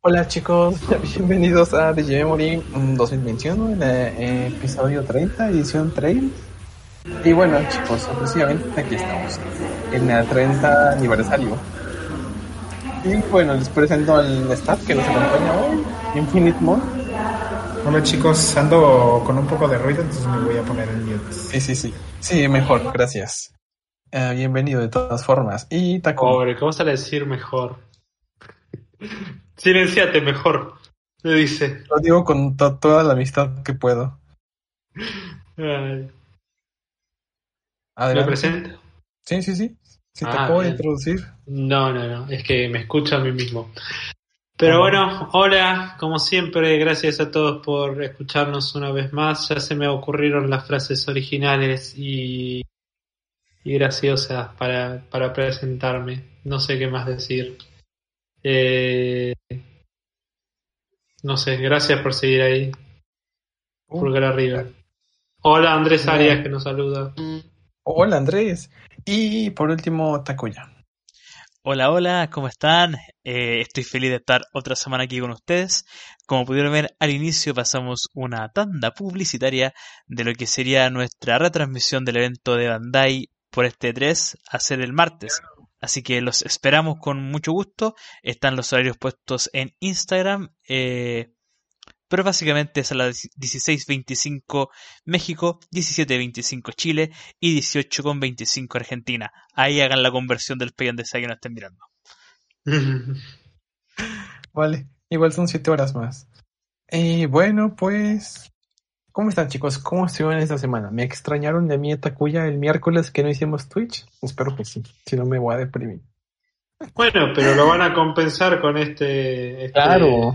Hola chicos, bienvenidos a DJ Memory 2021, en el eh, episodio 30, edición trail. Y bueno chicos, exclusivamente aquí estamos, en el 30 aniversario. Y bueno, les presento al staff que nos acompaña hoy, Infinite Mode. Hola chicos, ando con un poco de ruido, entonces me voy a poner en mute. Sí, sí, sí. Sí, mejor, gracias. Uh, bienvenido de todas formas. Y Taco. Pobre, ¿cómo sale a decir mejor? Silenciate mejor, le dice. Lo digo con to toda la amistad que puedo. Ay. ¿Me presento? Sí, sí, sí. Si te ah, puedo introducir. No, no, no. Es que me escucho a mí mismo. Pero bueno, hola, como siempre, gracias a todos por escucharnos una vez más. Ya se me ocurrieron las frases originales y, y graciosas para, para presentarme. No sé qué más decir. Eh, no sé, gracias por seguir ahí. Uh. Pulgar arriba. Hola Andrés Arias que nos saluda. Hola Andrés. Y por último, Takuya. Hola, hola, ¿cómo están? Eh, estoy feliz de estar otra semana aquí con ustedes. Como pudieron ver al inicio, pasamos una tanda publicitaria de lo que sería nuestra retransmisión del evento de Bandai por este 3 a ser el martes. Así que los esperamos con mucho gusto. Están los horarios puestos en Instagram. Eh, pero básicamente es a las 16.25 México, 17.25 Chile y 18.25 Argentina. Ahí hagan la conversión del pay de que no estén mirando. vale, igual son 7 horas más. Eh, bueno, pues ¿Cómo están chicos? ¿Cómo estuvieron esta semana? ¿Me extrañaron de mi Takuya el miércoles que no hicimos Twitch? Espero que sí, si no me voy a deprimir. Bueno, pero lo van a compensar con este... este claro.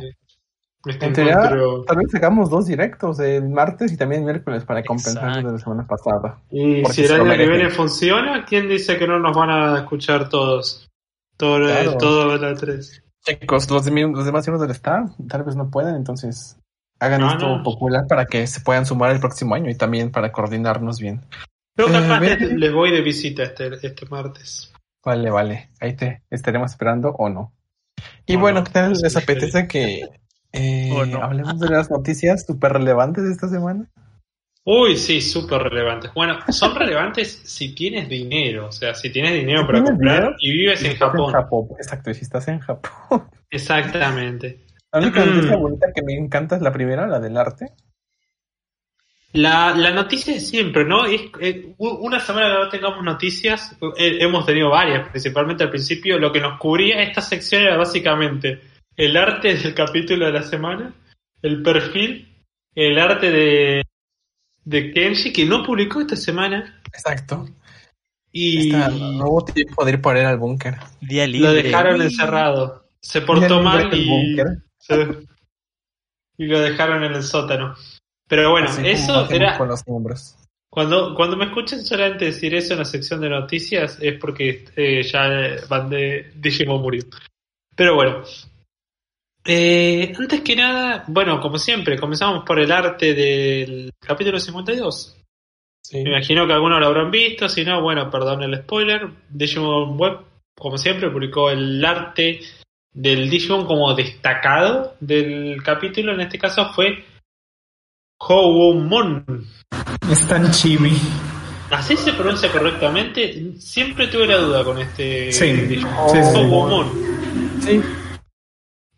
Este tal vez sacamos dos directos, el martes y también el miércoles para compensar de la semana pasada. Y si el año que viene funciona, ¿quién dice que no nos van a escuchar todos? Todo, claro. todo la 3. Chicos, los, los demás miembros del staff tal vez no puedan, entonces hagan esto popular para que se puedan sumar el próximo año y también para coordinarnos bien. Pero capaz eh, les voy de visita este, este martes. Vale, vale. Ahí te estaremos esperando o no. Y bueno, ¿qué tal les apetece que eh, hablemos de las noticias súper relevantes de esta semana? Uy, sí, súper relevantes. Bueno, son relevantes si tienes dinero, o sea, si tienes dinero para comprar y vives en Japón. en Japón. Exacto, y si estás en Japón. Exactamente. La única noticia bonita que me encanta es la primera, la del arte. La, la noticia de siempre, ¿no? Es, eh, una semana que no tengamos noticias, eh, hemos tenido varias, principalmente al principio, lo que nos cubría esta sección era básicamente el arte del capítulo de la semana, el perfil, el arte de, de Kenshi, que no publicó esta semana. Exacto. Y no hubo tiempo de ir por él al búnker. Lo dejaron encerrado. Se portó mal y... Y lo dejaron en el sótano. Pero bueno, eso era. Cuando, cuando me escuchen solamente decir eso en la sección de noticias es porque eh, ya van de Digimon murió. Pero bueno. Eh, antes que nada, bueno, como siempre, comenzamos por el arte del capítulo 52. Me imagino que algunos lo habrán visto, si no, bueno, perdón el spoiler. Digimon Web, como siempre, publicó el arte del Digimon como destacado del capítulo, en este caso fue Howomon. Es tan chibi. Así se pronuncia correctamente. Siempre tuve la duda con este sí. Digimon. Sí, sí.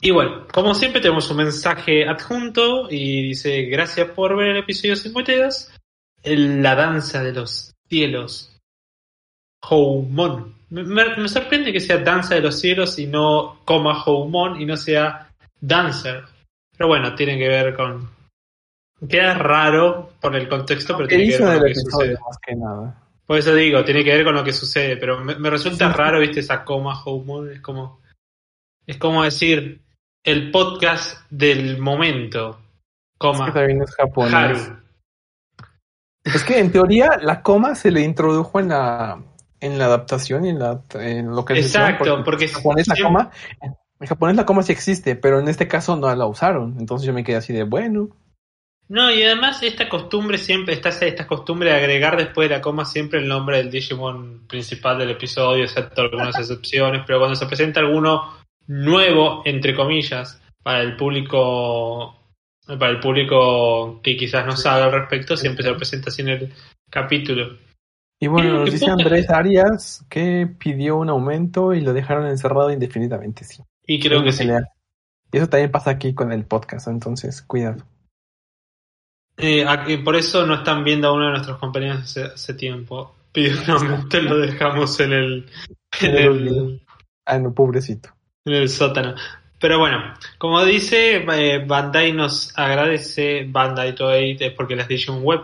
Y bueno, como siempre tenemos un mensaje adjunto y dice gracias por ver el episodio 52. La danza de los cielos. Houmon. Me, sorprende que sea Danza de los Cielos y no coma Houmon y no sea Dancer. Pero bueno, tiene que ver con. Queda raro por el contexto, pero tiene que ver con lo que sucede. Por eso digo, tiene que ver con lo que sucede, pero me, resulta raro, viste, esa coma Houmon, es como. Es como decir el podcast del momento. Coma. Es que también es japonés. Es que en teoría la coma se le introdujo en la en la adaptación y en la en lo que Exacto, porque, en japonés la coma en japonés la coma sí existe, pero en este caso no la usaron. Entonces yo me quedé así de bueno. No, y además esta costumbre siempre, está esta costumbre de agregar después de la coma siempre el nombre del Digimon principal del episodio, excepto algunas excepciones, pero cuando se presenta alguno nuevo, entre comillas, para el público para el público que quizás no sabe al respecto, siempre se lo presenta así en el capítulo. Y bueno, nos dice Andrés Arias que pidió un aumento y lo dejaron encerrado indefinidamente, sí. Y creo que sí. Y eso también pasa aquí con el podcast, entonces cuidado. Eh, por eso no están viendo a uno de nuestros compañeros hace, tiempo. Pidió un aumento y lo dejamos en el. En el, ah, no, pobrecito. En el sótano. Pero bueno, como dice, eh, Bandai nos agradece Bandai Toei es porque las Digimon Web,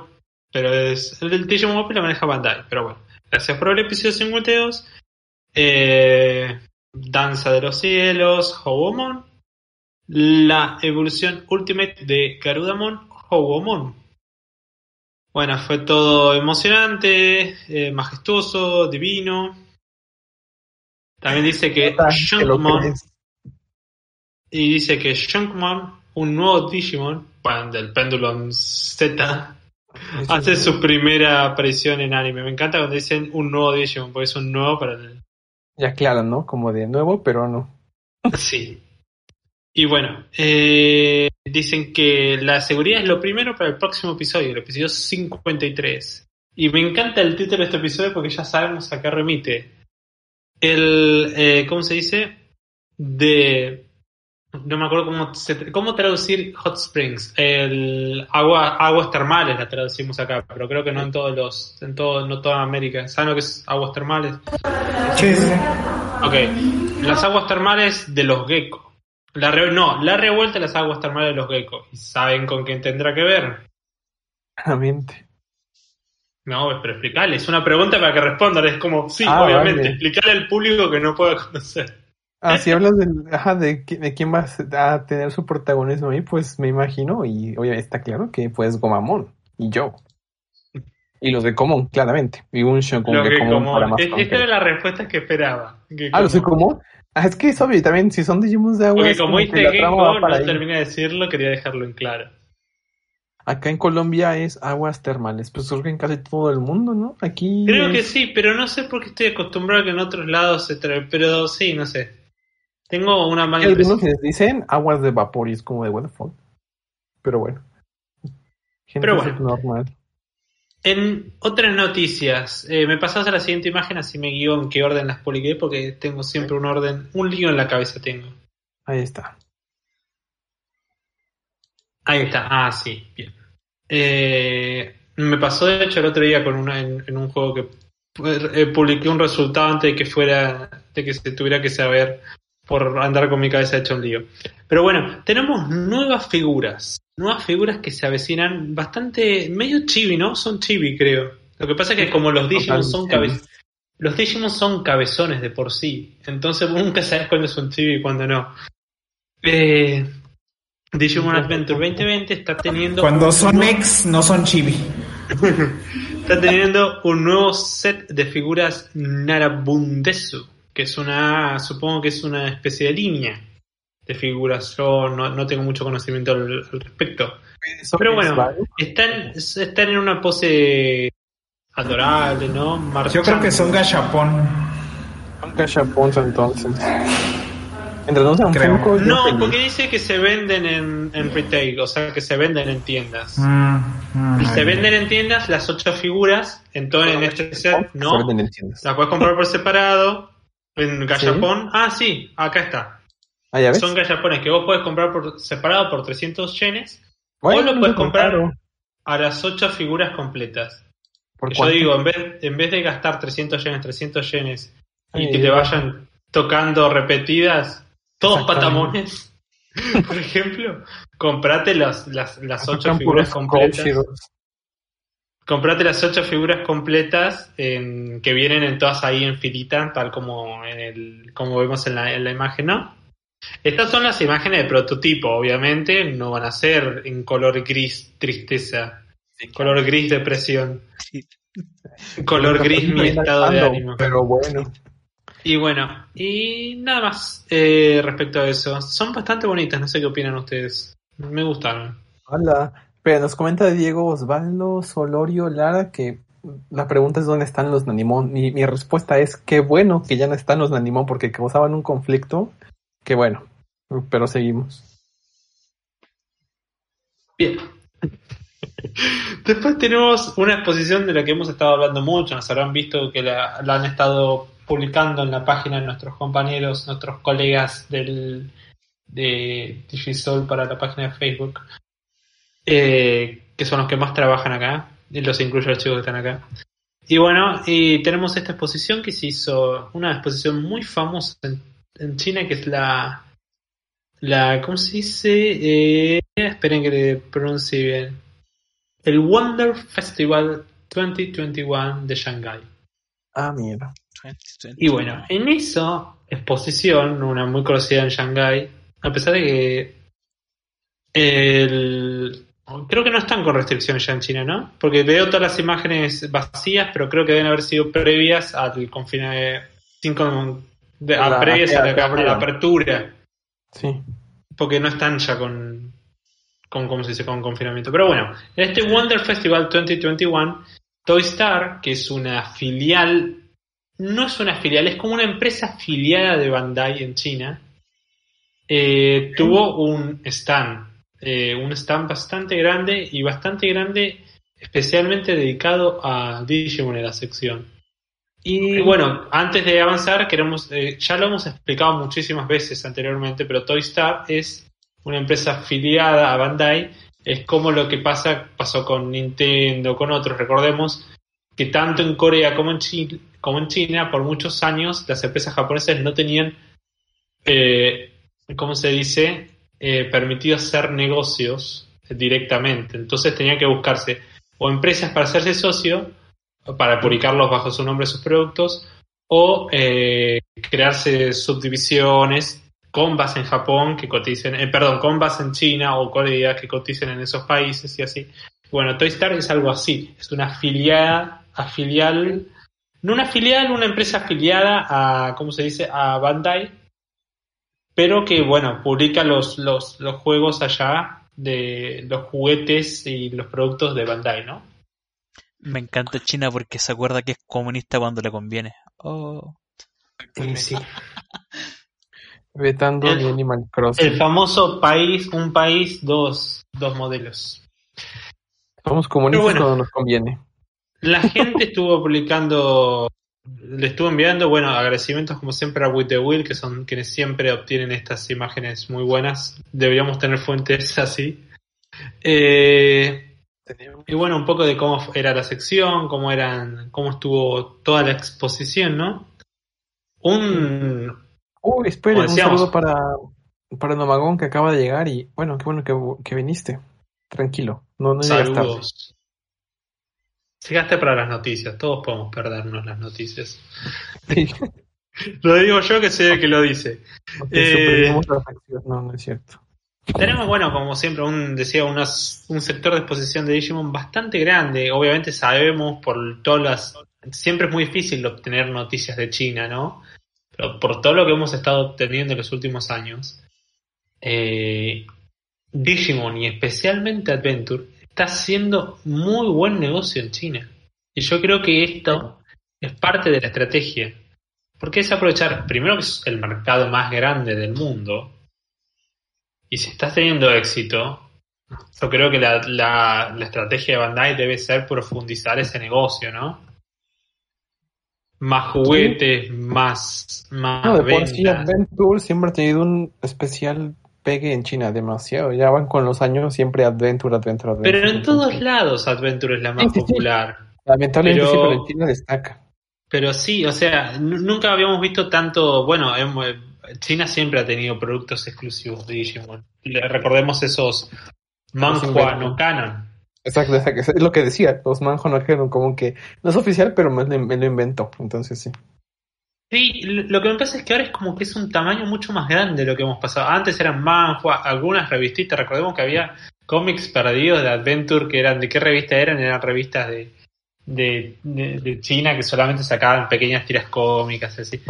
pero es el del Digimon Web lo maneja Bandai. Pero bueno, gracias por el episodio 52. Eh, Danza de los Cielos, Hobomon, la evolución Ultimate de Garudamon, Hobomon. Bueno, fue todo emocionante, eh, majestuoso, divino. También dice que Shunkmon y dice que Shunkmon, un nuevo Digimon, del Pendulum Z, hace su primera aparición en anime. Me encanta cuando dicen un nuevo Digimon, porque es un nuevo para el, ya claro, ¿no? Como de nuevo, pero no. Sí. Y bueno, eh, dicen que la seguridad es lo primero para el próximo episodio, el episodio 53. Y me encanta el título de este episodio porque ya sabemos a qué remite. El, eh, ¿cómo se dice? De no me acuerdo cómo, cómo traducir hot springs. El agua, aguas termales la traducimos acá, pero creo que no en todos los, en todo, no toda América. ¿Saben lo que es aguas termales? Sí, sí. Ok. Las aguas termales de los geckos. La no, la revuelta de las aguas termales de los geckos. ¿Y saben con quién tendrá que ver? Claramente. No, pero explicarle, es una pregunta para que respondan, es como, sí, ah, obviamente, explicarle al público que no pueda conocer. Ah, si hablas del, ajá, de, de, quién va a tener su protagonismo ahí, pues me imagino, y obviamente está claro que pues Gomamon y yo. Y los de Común, claramente. Y un Shogun de Común para más Esta era la respuesta que esperaba. ah, los de Común. Ah, es que es obvio, también si son Digimon de agua. Porque como dice Gecko, no termina de decirlo, quería dejarlo en claro. Acá en Colombia es aguas termales, pues surgen casi todo el mundo, ¿no? Aquí. Creo que sí, pero no sé por qué estoy acostumbrado a que en otros lados se trae. Pero sí, no sé. Tengo una mala Algunos les dicen aguas de vapor y es como de what the Pero bueno. Pero bueno. Normal. En otras noticias, eh, me pasas a la siguiente imagen, así me guío en qué orden las publiqué, porque tengo siempre un orden, un lío en la cabeza tengo. Ahí está. Ahí está, ah, sí, bien. Eh, me pasó de hecho el otro día con una, en, un juego que eh, publiqué un resultado antes de que fuera, de que se tuviera que saber por andar con mi cabeza hecho un lío. Pero bueno, tenemos nuevas figuras. Nuevas figuras que se avecinan bastante, medio chibi, ¿no? Son chibi, creo. Lo que pasa es que como los Digimon son cabezones, los Digimon son cabezones de por sí. Entonces nunca sabes cuándo es un chibi y cuándo no. Eh, Digimon Adventure 2020 está teniendo... Cuando son ex, no son chibi. está teniendo un nuevo set de figuras Narabundesu que es una, supongo que es una especie de línea de figuras. Yo no, tengo mucho conocimiento al, respecto. Pero bueno, están, están en una pose adorable, ¿no? Yo creo que son gachapón. Son gachapons entonces. No, porque dice que se venden en, en, retail, o sea, que se venden en tiendas. Mm, mm. se venden en tiendas las ocho figuras, entonces en este set, ¿no? Las puedes comprar por separado en Gallapón, ah, sí, acá está. Ah, Son gallapones que vos puedes comprar por separado por 300 yenes. O lo puedes comprar a las 8 figuras completas. Yo digo, en vez, en vez de gastar 300 yenes, 300 yenes y que te vayan tocando repetidas, todos patamones, por ejemplo, comprate las, las, las 8 figuras completas comprate las ocho figuras completas en, que vienen en todas ahí en filita, tal como en el, como vemos en la, en la imagen, ¿no? Estas son las imágenes de prototipo, obviamente, no van a ser en color gris tristeza, color gris depresión, color gris mi estado de ánimo. Pero bueno. Y bueno, y nada más eh, respecto a eso. Son bastante bonitas, no sé qué opinan ustedes. Me gustaron. Hola. Pero nos comenta Diego Osvaldo Solorio Lara que la pregunta es dónde están los Nanimón. Mi, mi respuesta es qué bueno que ya no están los Nanimón porque causaban un conflicto. Qué bueno. Pero seguimos. Bien. Después tenemos una exposición de la que hemos estado hablando mucho. Nos habrán visto que la, la han estado publicando en la página de nuestros compañeros, nuestros colegas del, de Digisol para la página de Facebook, eh, que son los que más trabajan acá, y los incluyo a los chicos que están acá. Y bueno, y tenemos esta exposición que se hizo, una exposición muy famosa en, China, que es la, la, ¿cómo se dice? Eh, esperen que le pronuncie bien. El Wonder Festival 2021 de Shanghai. Ah, mira. Y bueno, en esa exposición, una muy conocida en Shanghai, a pesar de que el, creo que no están con restricciones ya en China, ¿no? Porque veo todas las imágenes vacías, pero creo que deben haber sido previas al confinamiento, de, a, previas a la, apertura. Sí. Porque no están ya con, con, ¿cómo se dice? Con confinamiento. Pero bueno, en este Wonder Festival 2021, Toy Star, que es una filial no es una filial, es como una empresa afiliada de Bandai en China. Eh, tuvo un stand, eh, un stand bastante grande y bastante grande especialmente dedicado a Digimon en la sección. Y bueno, antes de avanzar, queremos, eh, ya lo hemos explicado muchísimas veces anteriormente, pero Toy Star es una empresa afiliada a Bandai, es como lo que pasa, pasó con Nintendo, con otros, recordemos que tanto en Corea como en Chile, como en China, por muchos años las empresas japonesas no tenían, eh, ¿cómo se dice?, eh, permitido hacer negocios directamente. Entonces tenían que buscarse o empresas para hacerse socio, para publicarlos bajo su nombre sus productos, o eh, crearse subdivisiones con en Japón que coticen, eh, perdón, con en China o Corea que coticen en esos países y así. Bueno, Toy Star es algo así, es una afiliada, afilial no una filial, una empresa afiliada a, ¿cómo se dice?, a Bandai, pero que, bueno, publica los, los, los juegos allá de los juguetes y los productos de Bandai, ¿no? Me encanta China porque se acuerda que es comunista cuando le conviene. Oh. Sí, sí. Vetando el, Animal Crossing. El famoso país, un país, dos, dos modelos. Somos comunistas cuando nos conviene. La gente estuvo publicando, le estuvo enviando, bueno, agradecimientos como siempre a With the Will, que son quienes siempre obtienen estas imágenes muy buenas. Deberíamos tener fuentes así. Eh, y bueno, un poco de cómo era la sección, cómo eran, cómo estuvo toda la exposición, ¿no? Un. Uy, espera, un saludo para, para Nomagón que acaba de llegar y bueno, qué bueno que, que viniste. Tranquilo, no, no Saludos. Llegaste para las noticias, todos podemos perdernos las noticias. lo digo yo que sé que lo dice. Eh, no, no es cierto. Tenemos, bueno, como siempre, un, decía, un sector de exposición de Digimon bastante grande. Obviamente sabemos por todas las... Siempre es muy difícil obtener noticias de China, ¿no? Pero por todo lo que hemos estado obteniendo en los últimos años, eh, Digimon y especialmente Adventure está haciendo muy buen negocio en China. Y yo creo que esto es parte de la estrategia. Porque es aprovechar, primero que es el mercado más grande del mundo, y si estás teniendo éxito, yo creo que la, la, estrategia de Bandai debe ser profundizar ese negocio, ¿no? Más juguetes, más, más no, de por sí siempre ha tenido un especial pegue en China demasiado. Ya van con los años siempre Adventure, Adventure, Adventure. Pero en todos lados Adventure es la más popular. Lamentablemente pero, en China destaca. Pero sí, o sea, nunca habíamos visto tanto, bueno, China siempre ha tenido productos exclusivos de Digimon. Recordemos esos manhua no canon. Exacto, es lo que decía, los manhua no canon, como que no es oficial, pero me, me lo invento, entonces sí. Sí, lo que me pasa es que ahora es como que es un tamaño mucho más grande de lo que hemos pasado. Antes eran manhua, algunas revistitas, recordemos que había cómics perdidos de Adventure que eran, ¿de qué revista eran? Eran revistas de, de, de, China que solamente sacaban pequeñas tiras cómicas, así.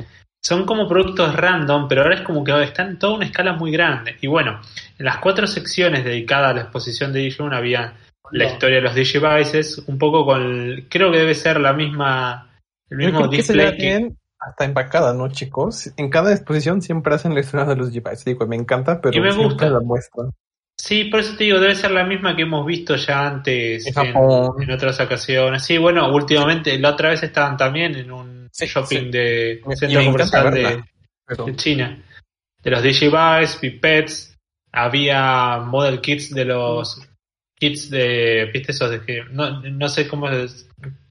Son como productos random, pero ahora es como que están en toda una escala muy grande. Y bueno, en las cuatro secciones dedicadas a la exposición de Digimon había la historia de los Digivices, un poco con, creo que debe ser la misma, el mismo display que, hasta empacada, ¿no, chicos? En cada exposición siempre hacen la historia de los Digivices. Digo, me encanta, pero me gusta. la muestran. Sí, por eso te digo, debe ser la misma que hemos visto ya antes en, otras ocasiones. Sí, bueno, últimamente, la otra vez estaban también en un shopping de centro comercial de, China. De los Digivice, Pipets, había model kits de los kits de, viste esos de que, no, no sé cómo,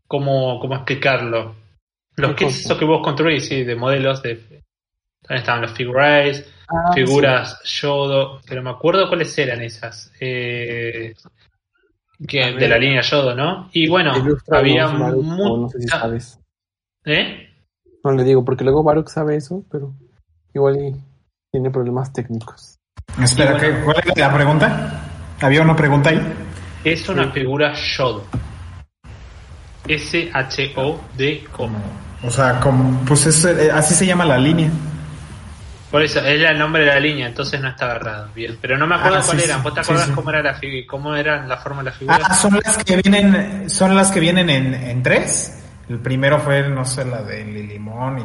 cómo, cómo explicarlo. Los kits esos que vos construís, sí, de modelos de, también estaban los figures, ah, figuras Yodo, pero me acuerdo cuáles eran esas. Eh, que, de la línea Yodo, ¿no? Y bueno, había muchas... No sabes. ¿Eh? No le digo, porque luego Baruch sabe eso, pero igual tiene problemas técnicos. Espera, ¿cuál era la pregunta? ¿Había una pregunta ahí? Es una figura Yodo. S-H-O-D-O. O sea, como, pues eh, así se llama la línea. Por eso, es el nombre de la línea, entonces no estaba errado. Bien, pero no me acuerdo ah, cuál eran. ¿Vos te acordás cómo era la cómo eran la forma de la figura? Ah, son las que vienen, son las que vienen en, en tres. El primero fue, no sé, la de Lilimón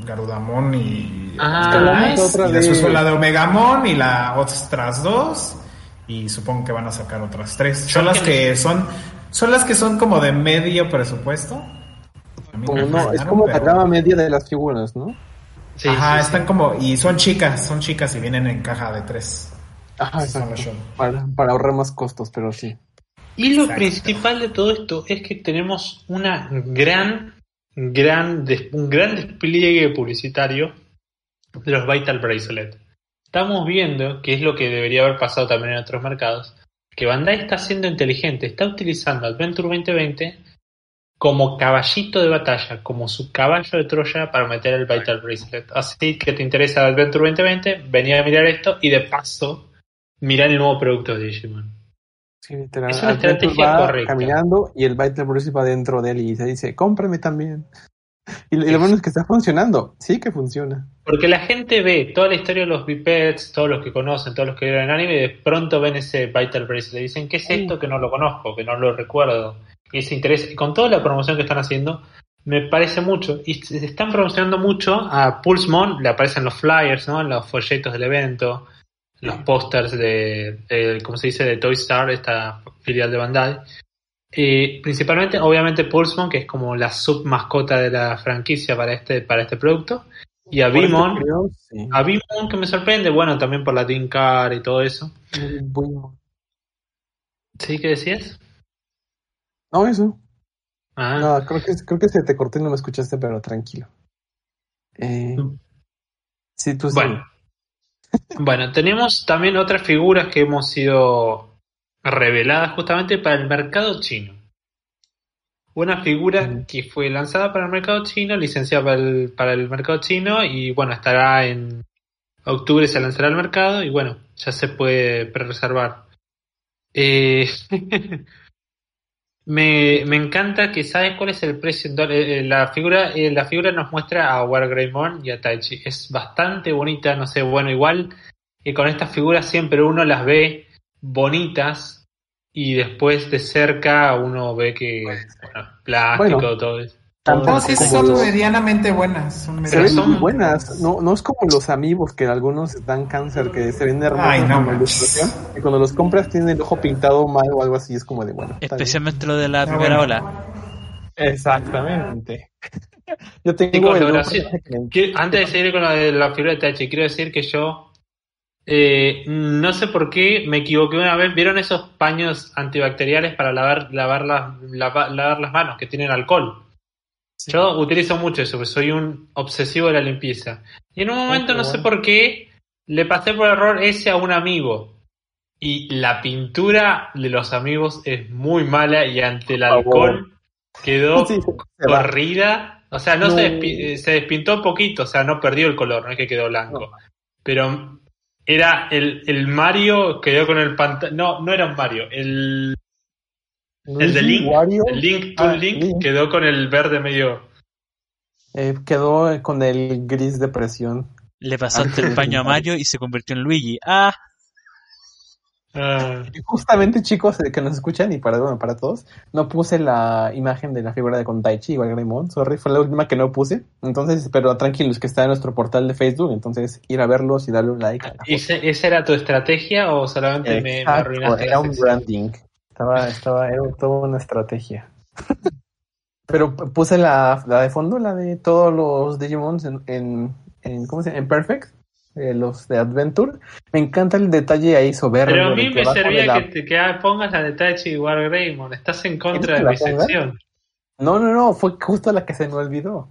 y Garudamón y. Ah, y después fue la de Omegamón y la otras dos. Y supongo que van a sacar otras tres. Son las que son, son las que son como de medio presupuesto. no, es como la gama media de las figuras, ¿no? Ajá, están como, y son chicas, son chicas y vienen en caja de tres. Ajá, para, para ahorrar más costos, pero sí. Y lo principal de todo esto es que tenemos una gran, gran, un gran despliegue publicitario de los Vital Bracelet. Estamos viendo, que es lo que debería haber pasado también en otros mercados, que Bandai está siendo inteligente, está utilizando Adventure 2020 como caballito de batalla, como su caballo de Troya para meter el Vital Bracelet. Así que te interesa Adventure 2020, venía a mirar esto y de paso mirar el nuevo producto de Digimon. Sí, literal. Es una estrategia correcta. Caminando y el Vital Bracelet va dentro de él y se dice, cómprame también. Y, lo bueno es que está funcionando, sí que funciona. Porque la gente ve toda la historia de los bipeds, todos los que conocen, todos los que vieron anime, y de pronto ven ese Vital Bracelet y dicen, ¿qué es esto que no lo conozco, que no lo recuerdo? ese interés. Y con toda la promoción que están haciendo, me parece mucho. Y se están promocionando mucho a Pulsemon, le aparecen los flyers, ¿no? Los folletos del evento, los pósters de, como se dice?, de Toy Star, esta filial de Bandai. Y principalmente, obviamente, Pulsemon, que es como la sub mascota de la franquicia para este, para este producto. Y a Bimon, a Bimon que me sorprende, bueno, también por la Team Car y todo eso. ¿Sí? ¿Qué decías? No, eso. Ah. No, creo que, creo que se te cortó y no me escuchaste, pero tranquilo. Eh, sí, tú bueno. bueno, tenemos también otras figuras que hemos sido reveladas justamente para el mercado chino. Una figura que fue lanzada para el mercado chino, licenciada para el, para el mercado chino y bueno, estará en octubre, se lanzará al mercado y bueno, ya se puede pre-reservar. Eh, Me, me encanta que sabes cuál es el precio en dólares. Eh, la figura, eh, la figura nos muestra a Wargreymon y a Taichi. Es bastante bonita, no sé, bueno, igual que con estas figuras siempre uno las ve bonitas y después de cerca uno ve que bueno, plástico, todo eso. Tampoco son medianamente buenas. Son, son buenas. No, no es como los amigos que algunos dan cáncer, que se ven hermosos Y cuando los compras tienen el ojo pintado mal o algo así. Es como de bueno. Especialmente lo de la primera ola. Exactamente. yo tengo Antes de seguir con la de la figura de Tachi, quiero decir que yo eh, no sé por qué me equivoqué una vez. ¿Vieron esos paños antibacteriales para lavar, lavar, las, lavar las manos que tienen alcohol? Yo utilizo mucho eso, porque soy un obsesivo de la limpieza. Y en un momento, no sé por qué, le pasé por error ese a un amigo. Y la pintura de los amigos es muy mala y ante el alcohol quedó corrida O sea, no, Se, eh, se, despintó poquito, o sea, no perdió el color, no es que quedó blanco. Pero era el, el Mario quedó con el pantalla. No, no era un Mario. El, el de Link, el Link to ah, Link, quedó con el verde medio. Eh, quedó con el gris de presión. Le pasaste el paño a Mario y se convirtió en Luigi. ¡Ah! Ah. Justamente, chicos eh, que nos escuchan y para, bueno, para todos, no puse la imagen de la figura de Kontaichi, igual Greymon, sorry, fue la última que no puse. Entonces, pero tranquilos, que está en nuestro portal de Facebook, entonces ir a verlos y darle un like. ¿Esa era tu estrategia o solamente me, arruinaste? Era un branding, estaba, estaba, era toda una estrategia. pero puse la, la de fondo, la de todos los Digimons en, en, en ¿cómo se llama? En Perfect eh, los de Adventure. Me encanta el detalle ahí soberbio. Pero a mí me servía que, te, pongas la detalle igual Greymon. Estás en contra de mi sección. No, no, no, fue justo la que se me olvidó.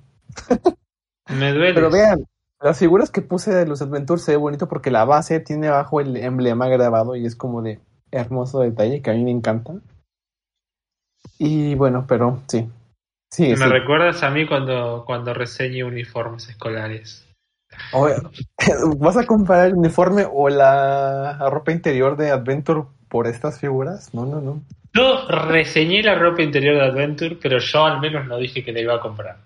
me duele. Pero vean, las figuras que puse de los Adventure se ve bonito porque la base tiene abajo el emblema grabado y es como de hermoso detalle que a mí me encanta. Y bueno, pero sí. sí me recuerdas a mí cuando, cuando reseñé uniformes escolares. ¿Vas a comparar el uniforme o la ropa interior de Adventure por estas figuras? No, no, no. Yo reseñé la ropa interior de Adventure, pero yo al menos no dije que la iba a comprar.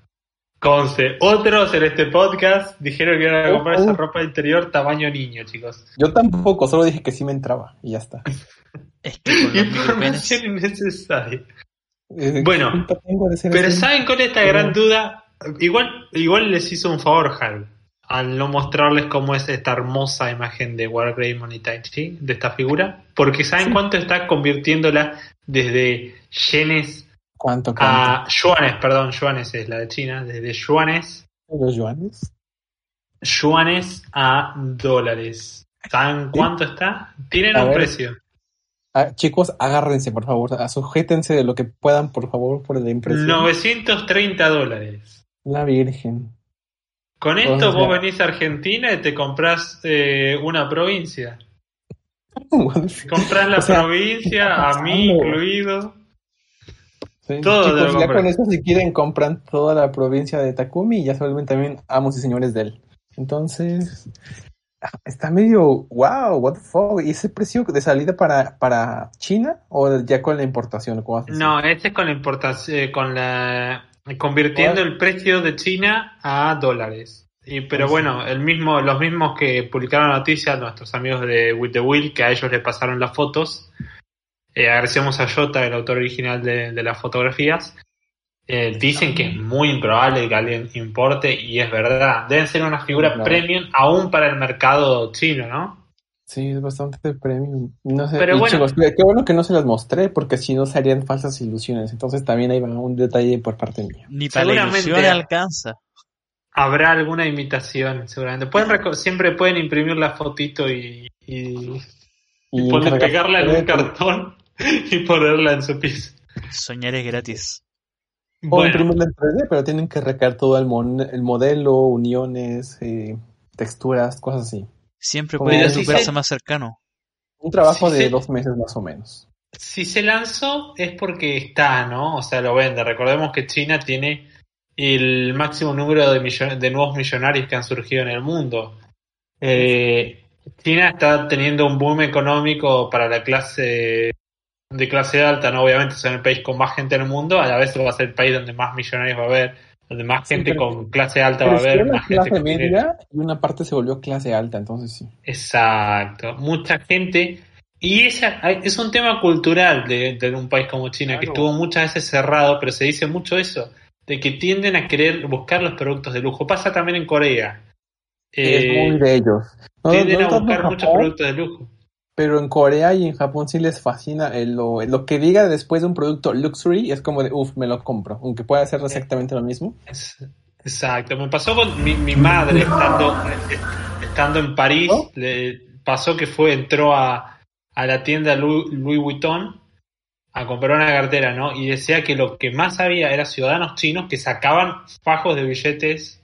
Conce, otros en este podcast dijeron que iban a comprar esa oh, ropa interior tamaño niño, chicos. Yo tampoco, solo dije que sí me entraba y ya está. es que Información innecesaria. Eh, bueno, pero ¿saben con esta gran duda? Igual, igual les hizo un favor, Hal al no mostrarles cómo es esta hermosa imagen de Wargreymon y Tai Chi, de esta figura, porque ¿saben cuánto está convirtiéndola desde yenes ¿Cuánto, a yuanes, perdón, yuanes es la de China, desde yuanes. ¿Los yuanes? Yuanes a dólares. ¿Saben cuánto está? Tienen un precio. Ah, chicos, agárrense, por favor, sujétense de lo que puedan, por favor, por la impresión. 930 dólares. La Virgen. Con esto vos venís a Argentina y te compras eh, una provincia. compras la provincia, a mí incluido. todo ya con eso si quieren compran toda la provincia de Takumi y ya se vuelven también amos y señores de él. Entonces, está medio, wow, what the fuck. ¿Y ese precio de salida para, para China o ya con la importación? no, este es con la importación, eh, con la convirtiendo el precio de China a dólares. Y, pero bueno, el mismo, los mismos que publicaron la noticia, nuestros amigos de With the Will, que a ellos les pasaron las fotos. Eh, agradecemos a Jota, el autor original de, las fotografías. Eh, dicen que es muy improbable que alguien importe y es verdad. Deben ser una figura premium aún para el mercado chino, ¿no? Sí, es bastante premium. No sé, Pero bueno, qué bueno que no se las mostré, porque si no serían falsas ilusiones. Entonces también hay un detalle por parte mía. Ni para la ilusión alcanza. Habrá alguna imitación, seguramente. Pueden siempre pueden imprimir la fotito y, y, pegarla en un cartón y ponerla en su piso. Soñar es gratis. O imprimirla en 3D, pero tienen que recar todo el, el modelo, uniones, eh, texturas, cosas así. Siempre puede ser más cercano. Un trabajo de dos meses más o menos. Si se lanzó es porque está, ¿no? O sea, lo vende. Recordemos que China tiene el máximo número de, de nuevos millonarios que han surgido en el mundo. Eh, China está teniendo un boom económico para la clase de clase alta, ¿no? Obviamente es el país con más gente en el mundo, a la vez va a ser el país donde más millonarios va a haber donde más gente con clase alta va a haber. Más clase media y una parte se volvió clase alta, entonces sí. Exacto. Mucha gente. Y esa, es un tema cultural de, un país como China, que estuvo muchas veces cerrado, pero se dice mucho eso, de que tienden a querer buscar los productos de lujo. Pasa también en Corea. es muy de ellos. tienden a buscar muchos productos de lujo. Pero en Corea y en Japón sí les fascina lo, lo, que diga después de un producto luxury es como de, uff, me lo compro, aunque pueda hacer exactamente lo mismo. Exacto, me pasó con mi, madre estando, estando en París, le pasó que fue, entró a, a la tienda Louis, Vuitton a comprar una cartera, ¿no? Y decía que lo que más había era ciudadanos chinos que sacaban fajos de billetes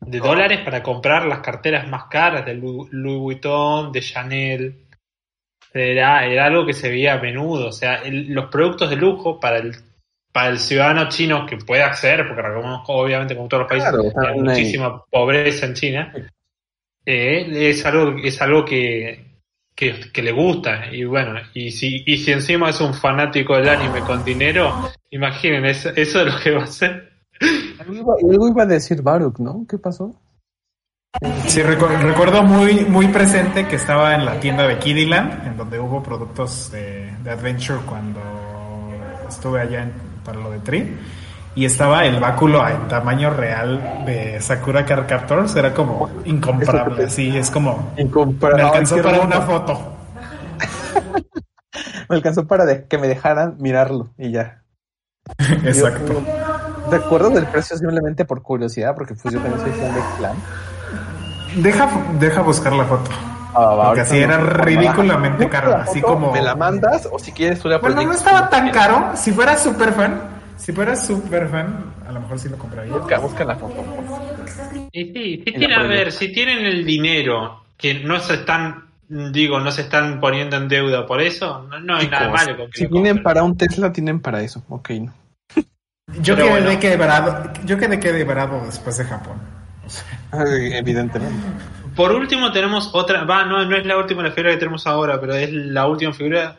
de dólares para comprar las carteras más caras de Louis Vuitton, de Chanel. Era, era algo que se veía a menudo. O sea, los productos de lujo para el para el ciudadano chino que puede acceder, porque obviamente como todos los países hay muchísima pobreza en China, eh, es algo, es algo que, que, le gusta. Y bueno, y si, y si encima es un fanático del anime con dinero, imaginen, eso, eso es lo que va a hacer. Algo iba a decir Baruch, ¿no? ¿Qué pasó? Sí, recuerdo muy, muy presente que estaba en la tienda de Kiddyland, en donde hubo productos de, Adventure cuando estuve allá para lo de Tree. Y estaba el báculo en tamaño real de Sakura Car Captors, era como incomparable, sí, es como... Incomparable. Me alcanzó para una foto. me alcanzó para que me dejaran mirarlo y ya. Exacto. ¿Te acuerdas del precio simplemente por curiosidad? Porque pues yo también soy fan de clan. Deja, deja buscar la foto. Ah, porque así era ridículamente caro. Así como. ¿Me la mandas? O si quieres tú la Bueno, no estaba tan caro. Si fuera super fan, si fuera super fan, a lo mejor sí lo compraría. Busca, busca la foto. Y sí, sí tiene, a ver, si tienen el dinero, que no se están, digo, no se están poniendo en deuda por eso, no, hay nada malo con que Si tienen para un Tesla, tienen para eso, ok. Yo quedé, quebrado, yo quedé quebrado después de Japón. Evidentemente. Por último tenemos otra, va, no, no es la última figura que tenemos ahora, pero es la última figura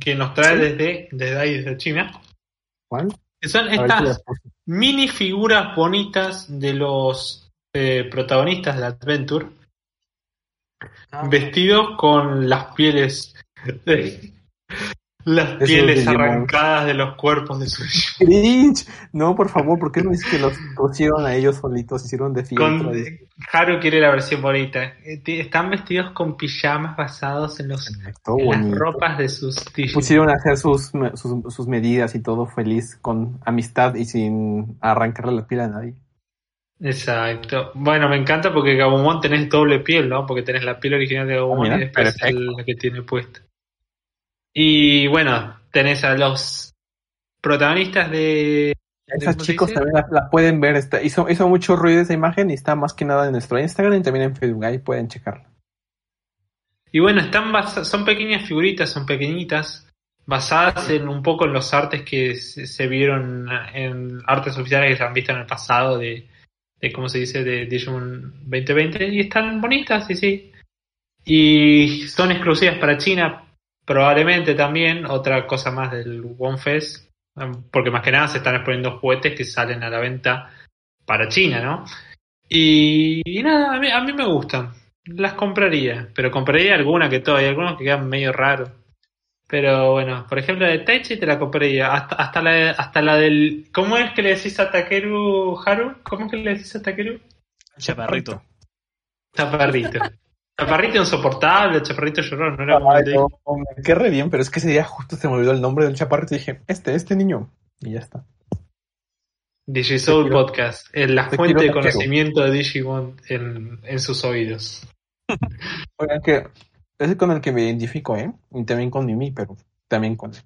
que nos trae desde, desde ahí, desde China. ¿Cuál? son estas mini figuras bonitas de los eh, protagonistas de Adventure, ah. vestidos con las pieles las pieles arrancadas de los cuerpos de su Grinch. No, por favor, ¿por qué no dices que los cosieron a ellos solitos? Hicieron de fieltro. Haru quiere la versión bonita. Eh, están vestidos con pijamas basados en, los, las ropas de sus Pusieron a hacer sus, sus, medidas y todo feliz, con amistad y sin arrancarle la piel a nadie. Exacto. Bueno, me encanta porque Gabumon tenés doble piel, ¿no? Porque tenés la piel original de Gabumon ah, y después la que tiene puesta. Y bueno, tenés a los protagonistas de... Esos chicos también la, pueden ver. Está, hizo, hizo mucho ruido esa imagen y está más que nada en nuestro Instagram y también en Facebook. Ahí pueden checarla. Y bueno, están son pequeñas figuritas, son pequeñitas, basadas en un poco en los artes que se, vieron en artes oficiales que se han visto en el pasado de, de ¿cómo se dice? De Digimon 2020. Y están bonitas, sí, sí. Y son exclusivas para China, Probablemente también otra cosa más del One Fest, porque más que nada se están exponiendo juguetes que salen a la venta para China, ¿no? Y, nada, a mí, me gustan. Las compraría, pero compraría alguna que todo. Hay algunos que quedan medio raros. Pero bueno, por ejemplo, la de Taichi te la compraría. Hasta, hasta, la, hasta la del. ¿Cómo es que le decís a Takeru Haru? ¿Cómo es que le decís a Takeru? Chaparrito. Chaparrito. Chaparrito insoportable, Chaparrito llorón, no era me quedé re bien, pero es que ese día justo se me olvidó el nombre del Chaparrito y dije, este, este niño. Y ya está. DigiSoul Podcast, la fuente de conocimiento de Digimon en, en sus oídos. Oigan, que es con el que me identifico, ¿eh? Y también con Mimi, pero también con él.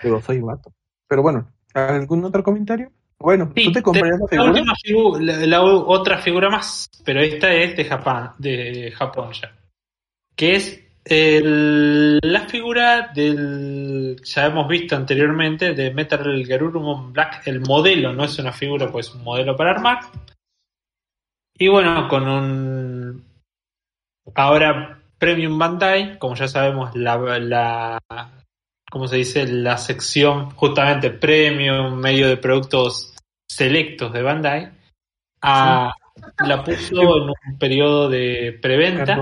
Pero soy vato. Pero bueno, ¿algún otro comentario? Bueno, ¿tú te comprarías la figura? La, otra figura más, pero esta es de Japón, de Japón ya. Que es la figura del. Ya hemos visto anteriormente de Metal Garurumon Black. El modelo no es una figura, pues es un modelo para armar. Y bueno, con un. Ahora Premium Bandai, como ya sabemos, la, la ¿cómo se dice? La sección justamente premium, medio de productos selectos de Bandai, a, la puso en un periodo de preventa.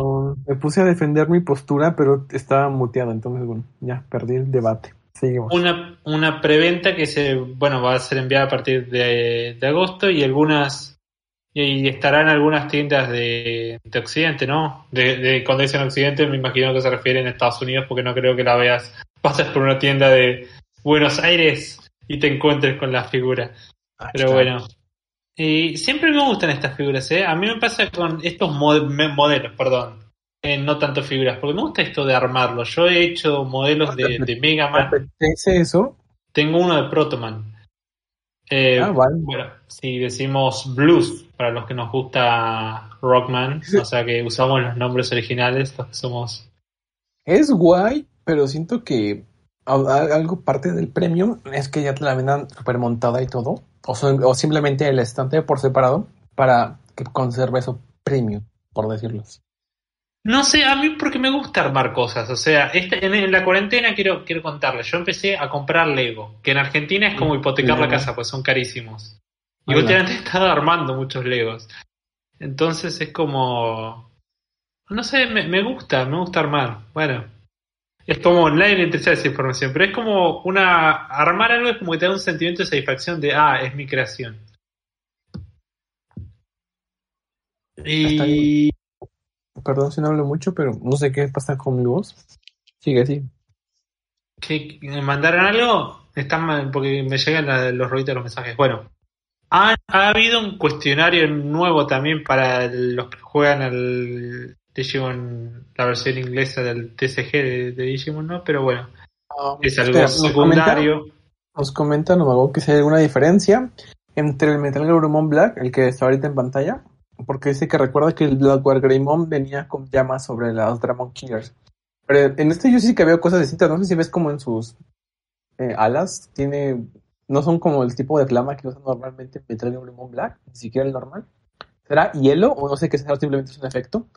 me puse a defender mi postura, pero estaba muteado, entonces bueno, ya perdí el debate. Seguimos. Una, una preventa que se, bueno, va a ser enviada a partir de, agosto y algunas y estarán algunas tiendas de, de Occidente, ¿no? De, de cuando dicen Occidente me imagino que se refieren a Estados Unidos porque no creo que la veas, pasas por una tienda de Buenos Aires y te encuentres con la figura. Ah, Pero bueno. Y siempre me gustan estas figuras, ¿eh? A mí me pasa con estos modelos, perdón. Eh, no tanto figuras, porque me gusta esto de armarlo. Yo he hecho modelos de, de Mega Man. eso? Tengo uno de Protoman. Eh, ah, Bueno, si decimos blues, para los que nos gusta Rockman, o sea que usamos los nombres originales, los que somos. Es guay, pero siento que algo parte del premium es que ya te la vendan super montada y todo, o, o simplemente el estante por separado para que conserve eso premium, por decirlo así. No sé, a mí porque me gusta armar cosas. O sea, este, en, la cuarentena quiero, quiero contarles. Yo empecé a comprar Lego, que en Argentina es como hipotecar la casa, pues son carísimos. Y últimamente he estado armando muchos Legos. Entonces es como. No sé, me, me gusta, me gusta armar. Bueno, es como, nadie le esa información, pero es como una. Armar algo es como que te da un sentimiento de satisfacción de, ah, es mi creación. Y. Perdón si no hablo mucho, pero no sé qué pasa con mi voz. Sigue así. ¿Me mandaron algo? Están mal, porque me llegan los ruidos de los mensajes. Bueno, ha, habido un cuestionario nuevo también para los que juegan al Digimon, la versión inglesa del TCG de, Digimon, ¿no? Pero bueno, ah, es algo secundario. Nos comentan, nos que si hay alguna diferencia entre el Metal Gear Black, el que está ahorita en pantalla, porque dice que recuerda que el Blackwater Greymon venía con llamas sobre las Dramon Killers. Pero en este yo sí que veo cosas distintas. No sé si ves como en sus eh, alas tiene. No son como el tipo de flama que usan normalmente en Metal Gear Black, ni siquiera el normal. ¿Será hielo o no sé qué será? Simplemente es un efecto.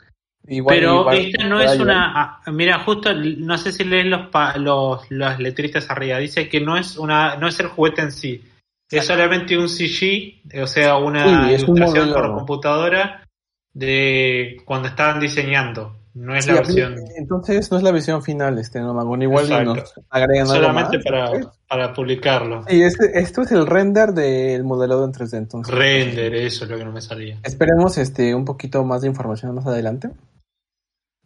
Pero esta no es una. Ah, mira, justo no sé si lees los, los las letritas arriba. Dice que no es una no es el juguete en sí es solamente un CG, o sea, una ilustración por computadora de cuando estaban diseñando. No es la versión. Entonces no es la versión final, este no Igual nos agregan Solamente para, para publicarlo. Y este, esto es el render del modelado en 3D. Entonces, render, eso es lo que no me salía. Esperemos este un poquito más de información más adelante.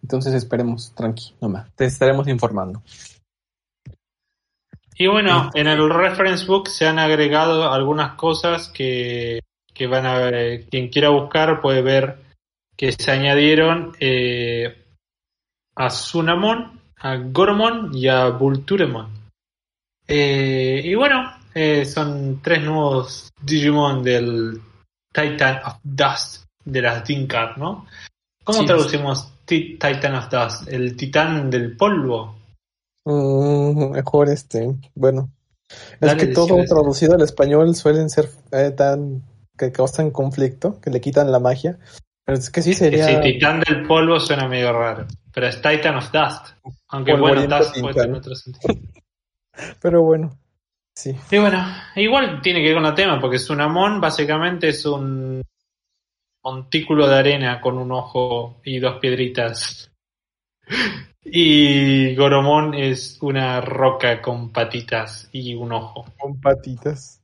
Entonces esperemos, tranqui, nomás. Te estaremos informando. Y bueno, en el reference book se han agregado algunas cosas que, van a ver, quien quiera buscar puede ver que se añadieron eh, a Sunamon, a Goromon y a Vulturemon. Eh, y bueno, eh, son tres nuevos Digimon del Titan of Dust de las Dinkar, ¿no? ¿Cómo traducimos Titan of Dust? ¿El titán del polvo? Mm, mejor este, bueno. Es que todo traducido al español suelen ser eh, tan que causan conflicto, que le quitan la magia. Pero es que sí sería. Sí, Titán del polvo suena medio raro. Pero es Titan of Dust. Aunque bueno, Dust puede tener otro sentido. pero bueno, sí. Y bueno, igual tiene que ver con el tema, porque Sunamon básicamente es un montículo de arena con un ojo y dos piedritas. Y Goromón es una roca con patitas y un ojo. Con patitas.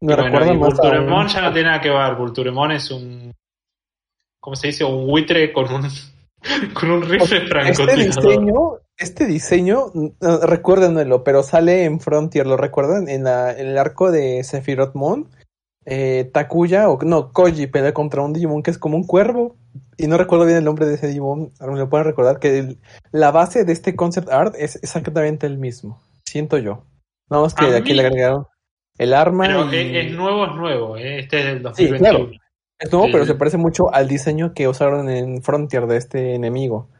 Me bueno, y Vulturemon ya no tiene nada que ver. Vulturemon es un. ¿Cómo se dice? Un buitre con un. con un rifle este francotirador. Este diseño, este diseño, recuérdenlo, pero sale en Frontier, ¿lo recuerdan? En, la, en el arco de Sephiroth Moon. Eh, Takuya, o no, Koji pelea contra un Digimon que es como un cuervo y no recuerdo bien el nombre de ese Digimon, ahora me lo pueden recordar, que la base de este concept art es exactamente el mismo, siento yo. No, es que aquí le agregaron el arma. Pero es, nuevo, es nuevo, ¿eh? este es del 2021. Es nuevo, pero se parece mucho al diseño que usaron en Frontier de este enemigo.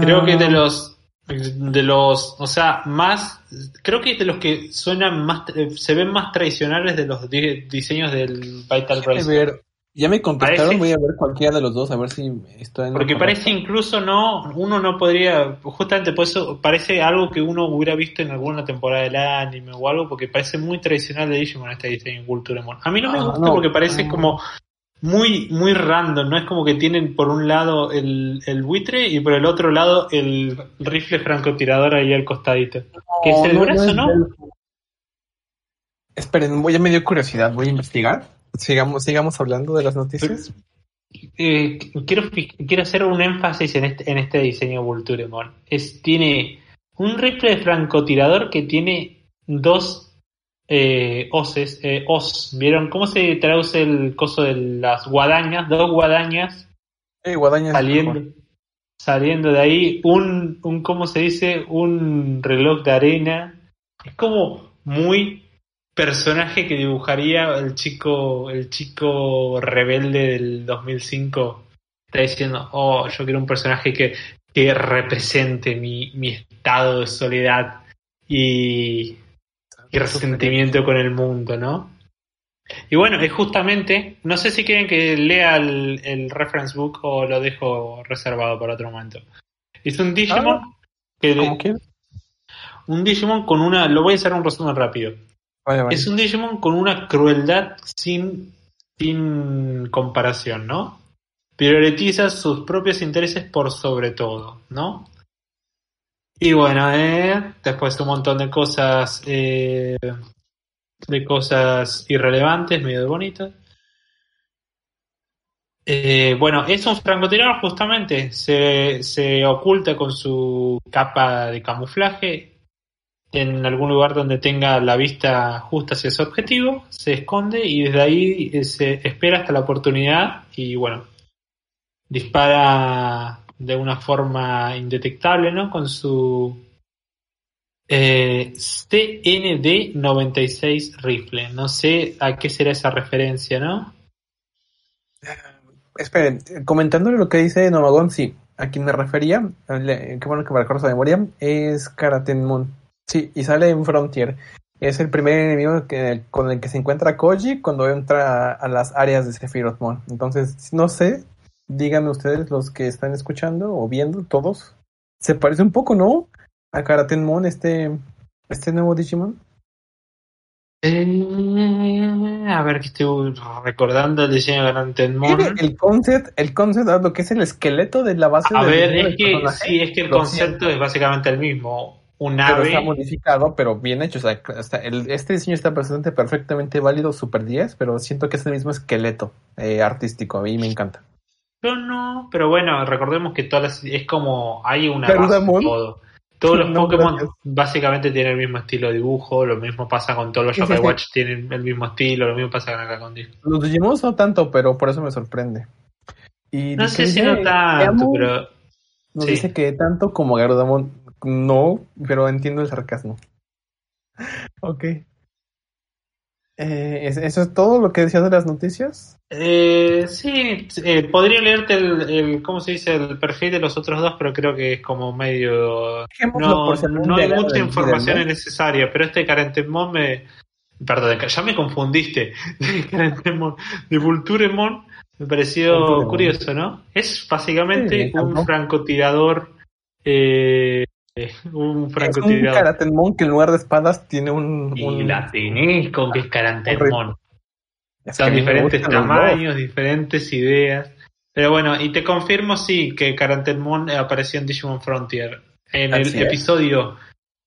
Creo que de ah. los de los, o sea, más, creo que de los que suenan más, se ven más tradicionales de los diseños del Vital Race. Ya me contestaron, voy a ver cualquiera de los dos, a ver si estoy en Porque parece incluso no, uno no podría, justamente por eso parece algo que uno hubiera visto en alguna temporada del anime o algo, porque parece muy tradicional de Digimon este diseño en Culturemon. A mí no me ah, gusta porque parece como muy, muy random, ¿no? Es como que tienen por un lado el, el buitre y por el otro lado el rifle francotirador ahí al costadito. que es el brazo, ¿no? Esperen, voy a medio curiosidad, voy a investigar. Sigamos, sigamos hablando de las noticias. Eh, quiero, quiero hacer un énfasis en este, en este diseño Vulturemon. Es, tiene un rifle de francotirador que tiene dos eh, oses, eh, os. ¿Vieron cómo se traduce el coso de las guadañas? Dos guadañas. guadañas saliendo, saliendo de ahí. Un, un, ¿cómo se dice? Un reloj de arena. Es como muy personaje que dibujaría el chico, el chico rebelde del 2005 está diciendo, oh, yo quiero un personaje que, que represente mi, mi estado de soledad y, y resentimiento con el mundo, ¿no? Y bueno, es justamente, no sé si quieren que lea el, reference book o lo dejo reservado para otro momento. Es un Digimon ah, que un Digimon con una, lo voy a hacer un resumen rápido. Es un Digimon con una crueldad sin, sin comparación, ¿no? Prioritiza sus propios intereses por sobre todo, ¿no? Y bueno, eh, después un montón de cosas eh, de cosas irrelevantes, medio bonitas. Eh, bueno, es un francotirador justamente, se, se oculta con su capa de camuflaje en algún lugar donde tenga la vista justa hacia su objetivo, se esconde y desde ahí eh, se espera hasta la oportunidad y bueno, dispara de una forma indetectable, ¿no? Con su eh, CND96 rifle. No sé a qué será esa referencia, ¿no? Eh, esperen, comentándole lo que dice Novagon, sí, a quien me refería, qué bueno que me recuerdo su memoria, es Karaten. Sí, y sale en Frontier. Es el primer enemigo con el que se encuentra Koji cuando entra a, las áreas de Sephiroth Moon. Entonces, no sé, díganme ustedes los que están escuchando o viendo, todos. Se parece un poco, ¿no? a Karatenmon, este, este nuevo Digimon? Eh, a ver que estoy recordando el diseño de Karatenmon. El concept, el concept, lo que es el esqueleto de la base. A ver, es que sí, es que el concepto es básicamente el mismo. Un ave. Pero está modificado, pero bien hecho. O sea, este diseño está presente perfectamente válido, super 10, pero siento que es el mismo esqueleto eh, artístico. A mí me encanta. Yo no, pero bueno, recordemos que todas es como hay una base todo. Todos los Pokémon básicamente tienen el mismo estilo de dibujo, lo mismo pasa con todos los Yokai Watch, tienen el mismo estilo, lo mismo pasa con acá con Disco. Los Digimon no tanto, pero por eso me sorprende. Y no sé si no tanto, pero. Nos dice que tanto como Garudamon, no, pero entiendo el sarcasmo. ok. Eh, ¿Eso es todo lo que decías de las noticias? Eh, sí, eh, podría leerte el, ¿cómo se dice? El perfil de los otros dos, pero creo que es como medio... No, no hay mucha información necesaria, pero este Carentemon me... Perdón, ya me confundiste. de Vulturemon me pareció curioso, ¿no? Es básicamente un francotirador eh, un francotirador. Es un que en lugar de espadas tiene un. Y la tenés con que es Karatemon. Son diferentes tamaños, diferentes ideas. Pero bueno, y te confirmo, sí, que Karatemon apareció en Digimon Frontier. En el episodio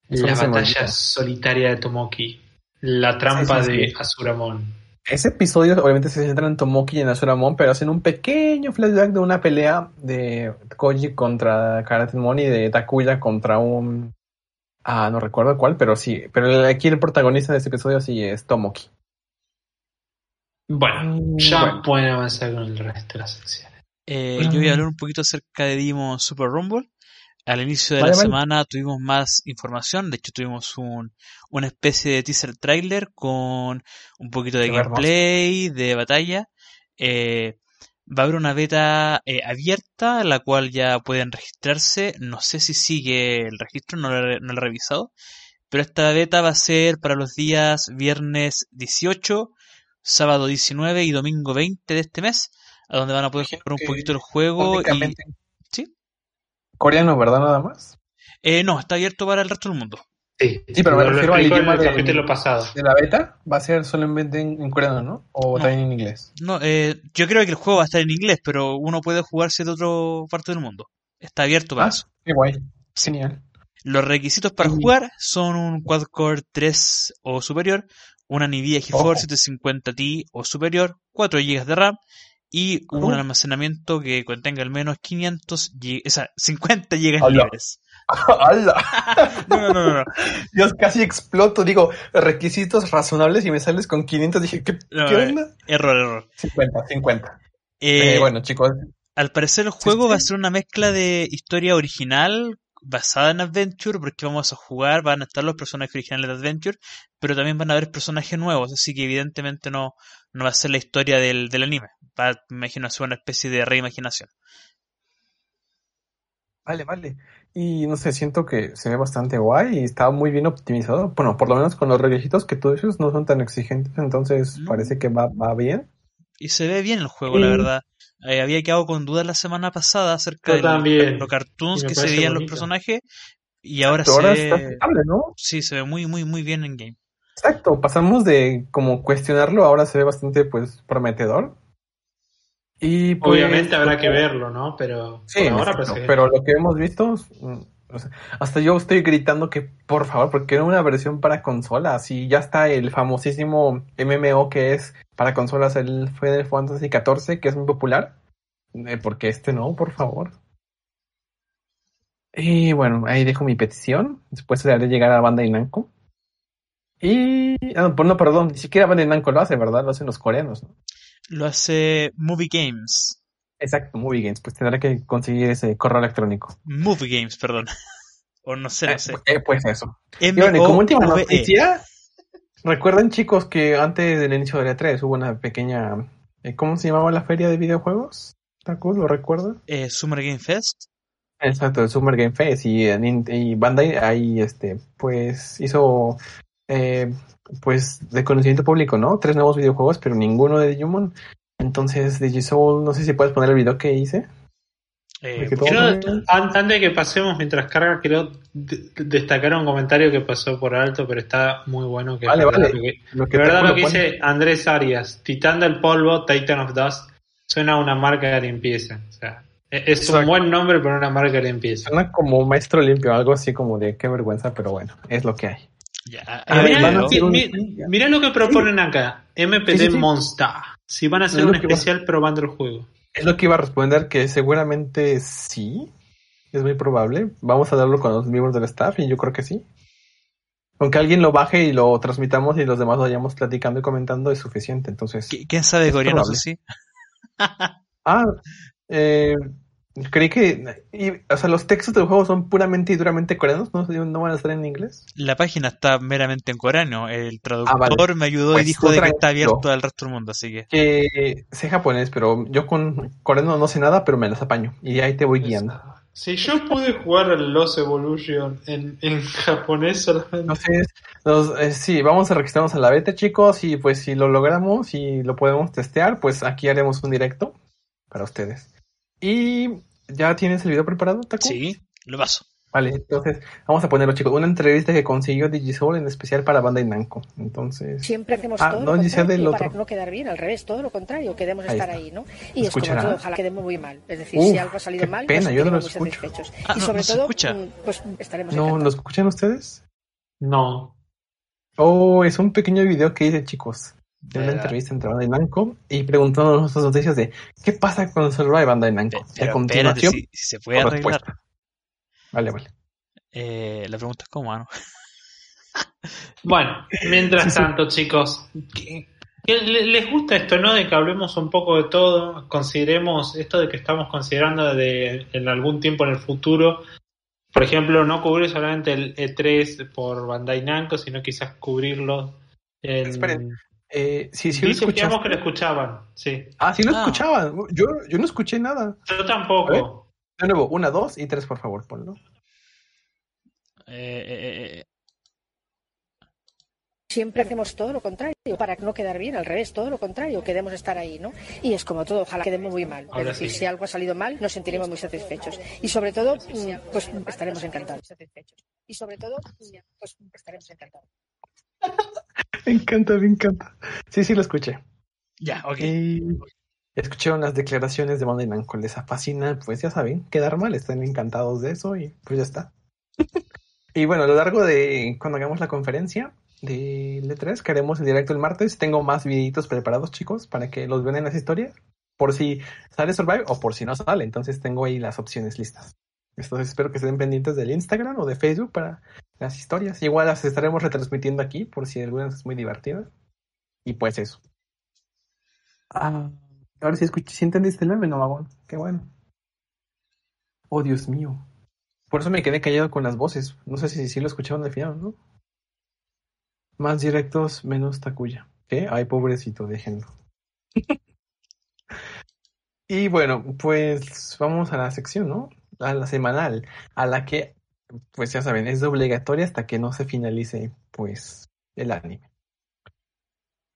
La batalla solitaria de Tomoki. La trampa de Azuramon. Ese episodio obviamente se centra en Tomoki y en Azuramon, pero hacen un pequeño flashback de una pelea de Koji contra Karatemon y de Takuya contra un... Ah, no recuerdo cuál, pero sí. Pero aquí el protagonista de ese episodio sí es Tomoki. Bueno, mm, ya pueden avanzar con el resto de las secciones. Eh, yo voy a hablar un poquito acerca de Demon Super Rumble. Al inicio de la semana tuvimos más información, de hecho tuvimos un, una especie de teaser trailer con un poquito de gameplay, de batalla. Eh, va a haber una beta eh, abierta, la cual ya pueden registrarse. No sé si sigue el registro, no lo, no lo he revisado. Pero esta beta va a ser para los días viernes 18, sábado 19 y domingo 20 de este mes, a donde van a poder jugar un poquito el juego. Y, coreano, ¿verdad? Nada más. Eh, no, está abierto para el resto del mundo. Sí, sí pero me refiero al idioma del capítulo pasado. De la beta va a ser solamente en, coreano, ¿no? O también en inglés. No, eh, yo creo que el juego va a estar en inglés, pero uno puede jugarse de otra parte del mundo. Está abierto para ah, eso. Qué guay. Genial. Los requisitos para jugar son un quad-core 3 o superior, una NVIDIA GeForce 750 Ti o superior, 4 GB de RAM y un almacenamiento que contenga al menos 500 o sea, 50 GB libres. ¡Hala! no, no, no, no. Yo casi exploto, digo, requisitos razonables y me sales con 500. Dije, ¿qué, ¿qué onda? Error, error. 50, 50. Eh, eh, bueno, chicos. Al parecer el juego va a ser una mezcla de historia original basada en Adventure, porque vamos a jugar, van a estar los personajes originales de Adventure, pero también van a haber personajes nuevos, así que evidentemente no, no va a ser la historia del, del anime. Va, me imagino, a ser una especie de reimaginación. Vale, vale. Y no sé, siento que se ve bastante guay y está muy bien optimizado. Bueno, por lo menos con los requisitos que tú dices no son tan exigentes, entonces parece que va, va bien. Y se ve bien el juego, la verdad. Eh, había quedado con dudas la semana pasada acerca de los, cartoons que se veían los personajes y ahora, se ve... ¿no? Sí, se ve muy, muy, muy bien en game. Exacto, pasamos de como cuestionarlo, ahora se ve bastante pues prometedor. Y pues, Obviamente habrá que verlo, ¿no? Pero sí, ahora pues, pero lo que hemos visto, mm, hasta yo estoy gritando que por favor, porque era una versión para consolas y ya está el famosísimo MMO que es para consolas, el Final Fantasy XIV, que es muy popular. Eh, porque este no, por favor. Y bueno, ahí dejo mi petición. Después se haré llegar a Bandai Namco. Y. Ah, pues no, perdón, ni siquiera Bandai Namco lo hace, ¿verdad? Lo hacen los coreanos. Lo hace Movie Games. Exacto, Movie Games. Pues tendrá que conseguir ese correo electrónico. Movie Games, perdón. o no sé, no eh, sé. Eh, pues eso. y bueno, como última noticia, recuerden chicos que antes del inicio de la 3 hubo una pequeña. Eh, ¿Cómo se llamaba la feria de videojuegos? Taku, ¿lo recuerda? Eh, Summer Game Fest. Exacto, el Summer Game Fest y, y Bandai ahí este pues hizo eh, pues de conocimiento público, ¿no? Tres nuevos videojuegos, pero ninguno de Digimon. Entonces, Digisoul, no sé si puedes poner el video que hice. Eh, antes de que pasemos mientras carga, quiero destacar un comentario que pasó por alto, pero está muy bueno. Que vale, vale. Lo que, verdad lo que dice Andrés Arias, Titán del Polvo, Titan of Dust, suena a una marca de limpieza. O sea, e-, es un buen nombre para una marca de limpieza. Suena como maestro limpio, algo así como de qué vergüenza, pero bueno, es lo que hay. Mira, lo que proponen acá, MPD Monster. Si van a hacer un especial probando el juego. Es lo que iba a responder, que seguramente sí, es muy probable. Vamos a darlo con los miembros del staff y yo creo que sí. Aunque alguien lo baje y lo transmitamos y los demás lo vayamos platicando y comentando es suficiente. Entonces, ¿quién sabe coreano? Sí. ah, eh, creí que, o sea, los textos del juego son puramente y duramente coreanos, ¿no? ¿No van a estar en inglés? La página está meramente en coreano. El traductor ah, me ayudó y pues dijo de que está abierto al resto del mundo, así que. Que sé japonés, pero yo con coreano no sé nada, pero me las apaño y ahí te voy pues, guiando. Si yo pude jugar el Lost Evolution en, en japonés solamente. Eh, sí, vamos a registrarnos a la beta, chicos, y pues si lo logramos y lo podemos testear, pues aquí haremos un directo para ustedes. Y ¿Ya tienes el video preparado, Taco? Sí, lo paso. Vale, entonces vamos a ponerlo, chicos. Una entrevista que consiguió Digisoul en especial para Bandai Namco. Entonces. Siempre hacemos ah, todo no, lo para no quedar bien, al revés, todo lo contrario, queremos estar ahí, ¿no? Y es como todo, ojalá quedemos muy mal. Es decir, si algo ha salido mal, pena, yo no lo escucho. Ah, y sobre todo, mm, pues estaremos ¿No lo escuchan ustedes? No. Oh, es un pequeño video que hice, chicos de una entrevista entre Bandai Namco y preguntando nuestras noticias de qué pasa con Survive Bandai Namco. a continuación, si, se puede arreglar. Vale, vale. Eh, la pregunta es cómo, ¿no? bueno, mientras tanto, chicos, les gusta esto, no? De que hablemos un poco de todo, consideremos esto de que estamos considerando de en algún tiempo en el futuro, por ejemplo, no cubrir solamente el E3 por Bandai Namco, sino quizás cubrirlo en... Esperen, eh, sí, sí, lo que lo escuchaban, sí. Ah, sí lo ah. escuchaban. Yo, yo no escuché nada. Yo tampoco. De nuevo, una, dos y tres, por favor, ponlo. Eh, eh, eh, Siempre hacemos todo lo contrario para no quedar bien, al revés, todo lo contrario, queremos estar ahí, ¿no? Y es como todo, ojalá quedemos muy mal. es decir, si algo ha salido mal, nos sentiremos muy satisfechos. Y sobre todo, mm, pues estaremos encantados. Y sobre todo, pues estaremos encantados. me encanta, me encanta. Sí, sí, lo escuché. Ya, ok. escucharon las declaraciones de Bandai Namco, les fascina, pues ya saben, quedar mal, están encantados de eso y pues ya está. y bueno, a lo largo de cuando hagamos la conferencia de L3, que haremos en directo el martes, tengo más videitos preparados, chicos, para que los vean en las historias, por si sale Survive o por si no sale, entonces tengo ahí las opciones listas. Entonces espero que estén pendientes del Instagram o de Facebook para las historias. Igual las estaremos retransmitiendo aquí por si alguna es muy divertida. Y pues eso. Ah, ahora sí escuché, si entendiste el meme, no, vagón. Qué bueno. Oh, Dios mío. Por eso me quedé callado con las voces. No sé si, si lo escucharon al final, ¿no? Más directos, menos tacuya. ¿Qué? Ay, pobrecito, déjenlo. y bueno, pues vamos a la sección, ¿no? a la semanal, a la que, pues ya saben, es obligatoria hasta que no se finalice, pues, el anime.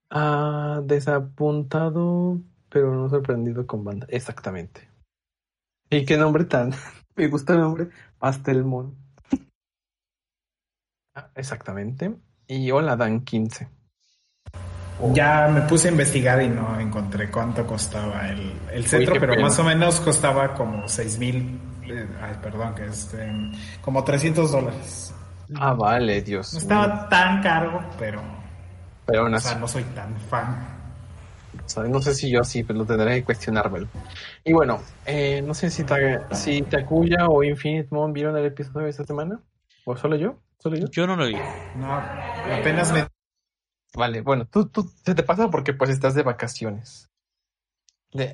Ah, desapuntado, pero no sorprendido con banda. Exactamente. Y qué nombre tan. Me gusta el nombre. Pastelmon. Ah, exactamente. Y hola, Dan 15. Ya me puse a investigar y no encontré cuánto costaba el, el centro, pero más o menos costaba como 6 mil. Eh, ay, perdón, que es como 300 dólares. Ah, vale, Dios. No estaba tan caro, pero. Pero o sea, no soy tan fan. no sé si yo sí, pero lo tendré que cuestionármelo. Y bueno, eh, no sé si, si Takuya o Infinite Moon vieron el episodio de esta semana. ¿O solo yo? ¿Solo yo? Yo no lo vi. No, apenas me Vale, bueno, tú, tú se te pasa porque pues estás de vacaciones.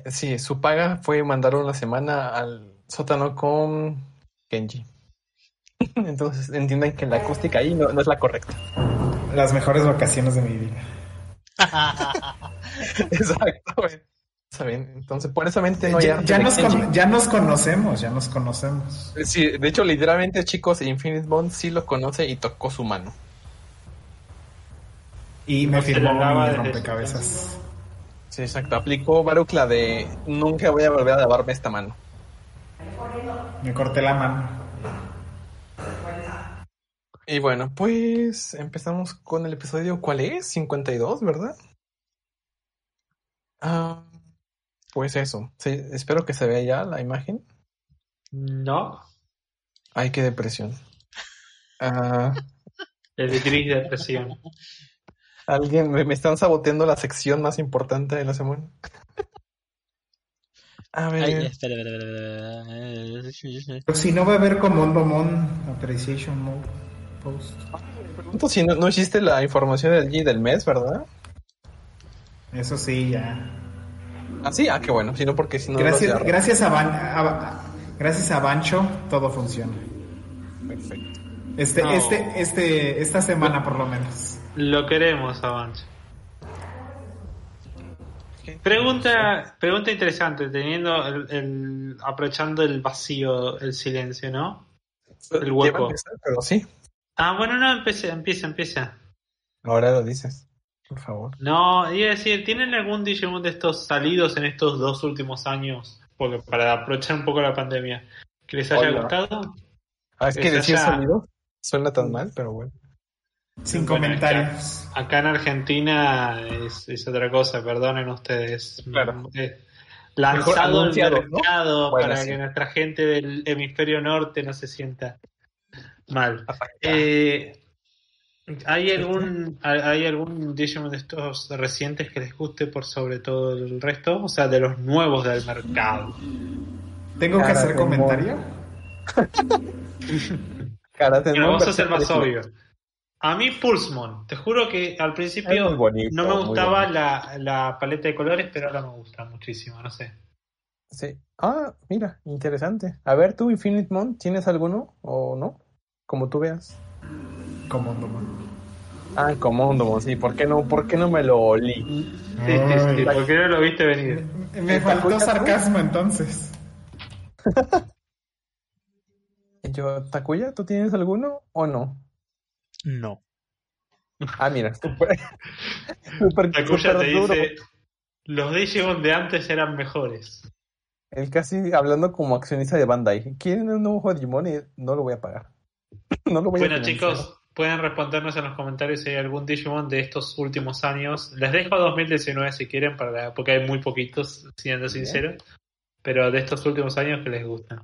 Sí, su paga fue mandar una semana al sótano con Kenji. Entonces entiendan que la acústica ahí no, es la correcta. Las mejores vacaciones de mi vida. Exacto. ¿Saben? Entonces, por eso no ya, ya, nos ya nos conocemos, ya nos conocemos. Sí, de hecho, literalmente, chicos, Infinite Bond sí lo conoce y tocó su mano. Y me firmó mi rompecabezas. Sí, exacto. Aplicó Baruch la de nunca voy a volver a lavarme esta mano. Me corté la mano. Y bueno, pues empezamos con el episodio, ¿cuál es? 52, ¿verdad? Ah, pues eso. Sí, espero que se vea ya la imagen. No. Ay, qué depresión. Ah. El gris depresión. Alguien me, están saboteando la sección más importante de la semana. A ver. Pero si no va a haber como un Domon Appreciation Mode Post. Me pregunto si no, no existe la información del G del mes, ¿verdad? Eso sí, ya. Ah, sí, ah, qué bueno. Si no, porque si no. Gracias, gracias, a, gracias a Bancho, todo funciona. Perfecto. Este, este, este, esta semana por lo menos. Lo queremos, Avance. Pregunta, pregunta interesante, teniendo el, aprovechando el vacío, el silencio, ¿no? El hueco. pero sí. Ah, bueno, no, empieza, empieza, empieza. Ahora lo dices, por favor. No, iba a decir, ¿tienen algún Digimon de estos salidos en estos dos últimos años? Porque para aprovechar un poco la pandemia, que les haya gustado. Ah, es que decir salido suena tan mal, pero bueno. Sin comentarios. Acá, en Argentina es, otra cosa, perdonen ustedes. Claro. Eh, lanzado al mercado para que nuestra gente del hemisferio norte no se sienta mal. Eh, ¿Hay algún hay algún Digimon de estos recientes que les guste por sobre todo el resto? O sea, de los nuevos del mercado. ¿Tengo que hacer comentario? vamos a ser más obvio. A mí Pulsmon, te juro que al principio no me gustaba la, la, paleta de colores, pero ahora me gusta muchísimo, no sé. Sí. Ah, mira, interesante. A ver, tú, Infinite Mon, ¿tienes alguno o no? Como tú veas. Comondomon. Ah, Comondomon, sí. ¿Por qué no, por qué no me lo olí? Sí, sí, sí. ¿Por qué no lo viste venir? Me faltó sarcasmo entonces. Yo, Takuya, ¿tú tienes alguno o no? No. Ah, mira, super, super, te dice, los Digimon de antes eran mejores. Él casi hablando como accionista de Bandai. ¿Quieren un nuevo Digimon? Y no lo voy a pagar. no lo voy bueno, chicos, pueden respondernos en los comentarios si hay algún Digimon de estos últimos años. Les dejo 2019 si quieren, para, porque hay muy poquitos, siendo sincero. Pero de estos últimos años que les gusta.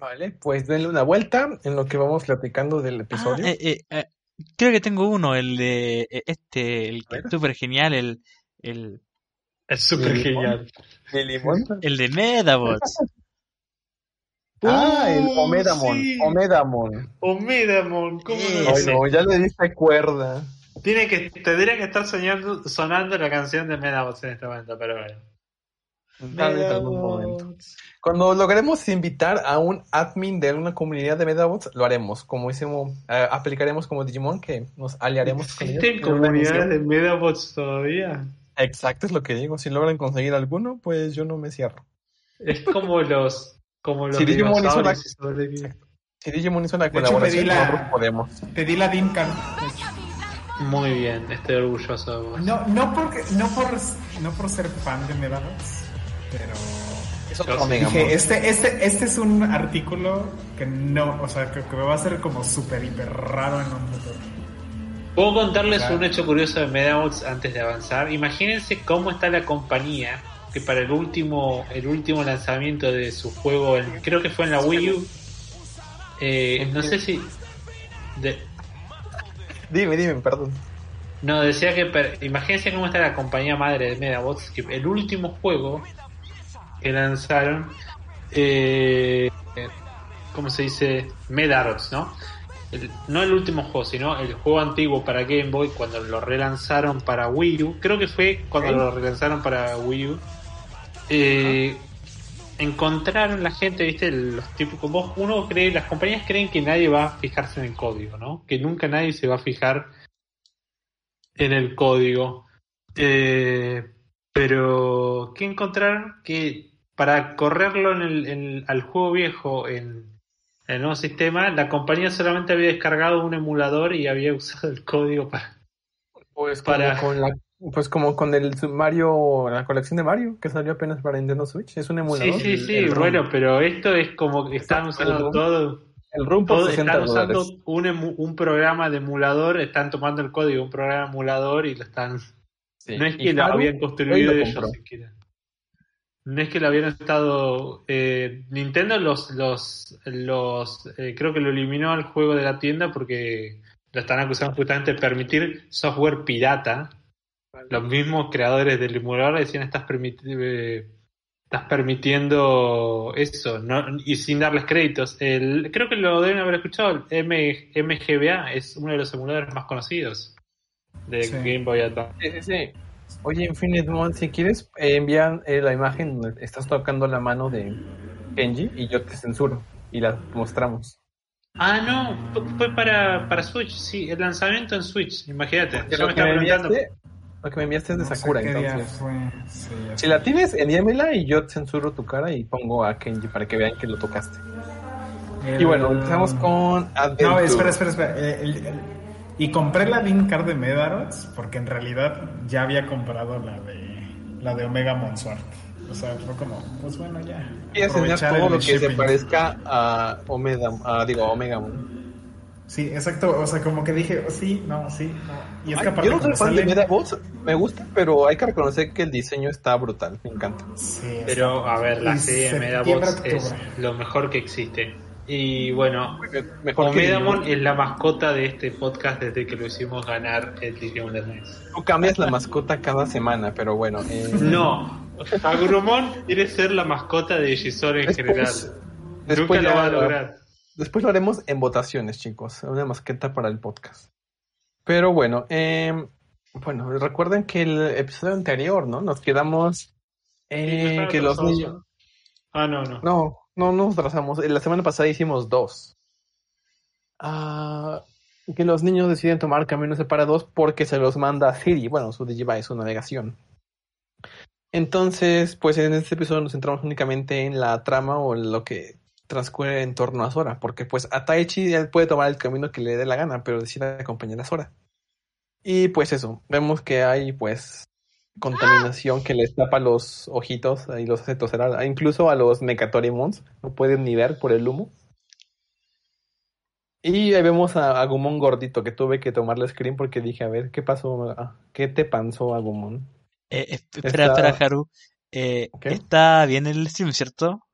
Vale, pues denle una vuelta en lo que vamos platicando del episodio. Ah, eh, eh, creo que tengo uno, el de eh, este, el que es súper genial, el... el es súper genial. ¿El limón? El de Medabots. ah, el Omedamon. Omedamon. Omedamon, ¿cómo Ay, no, ya le diste cuerda. Tiene que, tendría que estar soñando, sonando la canción de Medabots en este momento, pero bueno. Cuando logremos invitar a un admin de una comunidad de Medabots, lo haremos. Como hicimos, eh, aplicaremos como Digimon, que nos aliaremos con ¿Existen comunidades de Medabots todavía? Exacto, es lo que digo. Si logran conseguir alguno, pues yo no me cierro. Es como los Como los si Digimon hizo la, si Digimon hizo una colaboración, la, podemos. Pedí la Dinkan. Muy bien, estoy orgulloso de vos. No, no, porque, no, por, no por ser fan de Medabots, pero... Dije, este, este, este es un artículo que no, o sea, que, me va a ser como súper hiper raro en un futuro. Puedo contarles un hecho curioso de Medabots antes de avanzar. Imagínense cómo está la compañía que para el último el último lanzamiento de su juego, creo que fue en la Wii U. Eh, no sé si. Dime, dime, perdón. No, decía que. Imagínense cómo está la compañía madre de Medabots. Que el último juego que lanzaron. Eh, ¿Cómo se dice? Medarots, ¿no? no el último juego, sino el juego antiguo para Game Boy cuando lo relanzaron para Wii U. Creo que fue cuando lo relanzaron para Wii U. Eh, encontraron la gente, viste, los típicos, vos, uno cree, las compañías creen que nadie va a fijarse en el código, ¿no? Que nunca nadie se va a fijar en el código. Eh, pero, ¿qué encontraron? Que para correrlo en el, al juego viejo en, el nuevo sistema, la compañía solamente había descargado un emulador y había usado el código para... Pues para... con la pues como con el Mario, la colección de Mario, que salió apenas para Nintendo Switch, es un emulador. Sí, sí, sí, bueno, pero esto es como que están usando todo. El ROM por están usando un, un, programa de emulador, están tomando el código un programa de emulador y lo están. no es que lo habían construido ellos siquiera. No es que lo habían estado. Eh, Nintendo los. los, los eh, creo que lo eliminó al juego de la tienda porque lo están acusando justamente de permitir software pirata los mismos creadores del emulador decían estás, eh, estás permitiendo eso no, y sin darles créditos. El, creo que lo deben haber escuchado, el MGBA es uno de los emuladores más conocidos de Game Boy Advance. Sí, Oye, Infinite Mon, si quieres eh, enviar eh, la imagen donde estás tocando la mano de Kenji y yo te censuro y la mostramos. Ah, no, fue para, para Switch, sí, el lanzamiento en Switch, imagínate. Yo me. Lo que me enviaste es de Sakura, entonces. si la tienes, envíamela y yo censuro tu cara y pongo a Kenji para que vean que lo tocaste. Y bueno, empezamos con No, espera, espera, espera. Eh, y compré la Link Card de Medarots porque en realidad ya había comprado la de la de Omega Monswart. O sea, fue como, pues bueno, ya. Y enseñar todo lo que se parezca a Omega, a, digo, Omega Moon. Sí, exacto. O sea, como que dije, oh, sí, no, sí, no. Y es que yo no soy fan de Medabots, me gusta, pero hay que reconocer que el diseño está brutal, me encanta. Sí, pero a ver, la serie de Medabots es lo mejor que existe. Y bueno, Omedamon es la mascota de este podcast desde que lo hicimos ganar el Digimon de NES. Tú cambias la mascota cada semana, pero bueno. Eh... No, Agrumon quiere ser la mascota de Gisor en general. Nunca lo va a lograr. Después lo haremos en votaciones, chicos. Una masqueta para el podcast. Pero bueno, eh, bueno, recuerden que el episodio anterior, ¿no? Nos quedamos eh, que los niños. Ah, no, no. No, no nos trazamos. La semana pasada hicimos dos. Ah, que los niños deciden tomar caminos separados porque se los manda Siri, bueno, su Digivice, su navegación. Entonces, pues en este episodio nos centramos únicamente en la trama o lo que transcurre en torno a Sora, porque pues a Taichi él puede tomar el camino que le dé la gana, pero decide acompañar a Sora. Y pues eso, vemos que hay pues contaminación que les tapa los ojitos y los hace toser, incluso a los Mecatorimons, no pueden ni ver por el humo. Y ahí vemos a Agumon gordito, que tuve que tomarle screen porque dije, a ver, ¿qué pasó? Ah, ¿Qué te pasó, Agumon? Eh, espera, espera, Haru. Eh, está bien el stream, ¿cierto?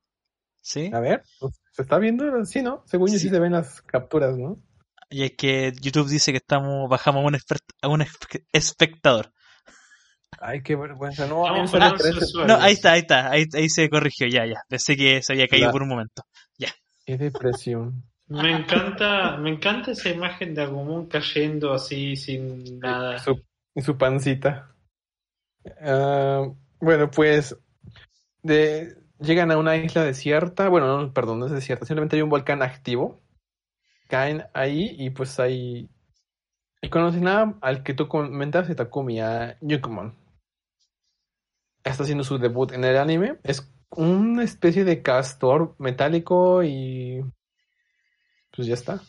¿Sí? A ver, pues, se está viendo, sí, ¿no? Según yo sí se ven las capturas, ¿no? Y es que YouTube dice que estamos bajamos a un, a un espectador. Ay, qué vergüenza. No, no, ahí está, ahí está. Ahí, ahí, se corrigió, ya, ya. Pensé que se había caído por un momento. Ya. Qué depresión. Me encanta, me encanta esa imagen de Agumon cayendo así sin nada. Su, su pancita. Ah, bueno, pues de, llegan a una isla desierta, bueno, no, perdón, no es desierta, simplemente hay un volcán activo. Caen ahí y pues ahí... Y conocen nada al que tú comentaste, Takumi, a Yukumon. Está haciendo su debut en el anime. Es una especie de castor metálico y pues ya está.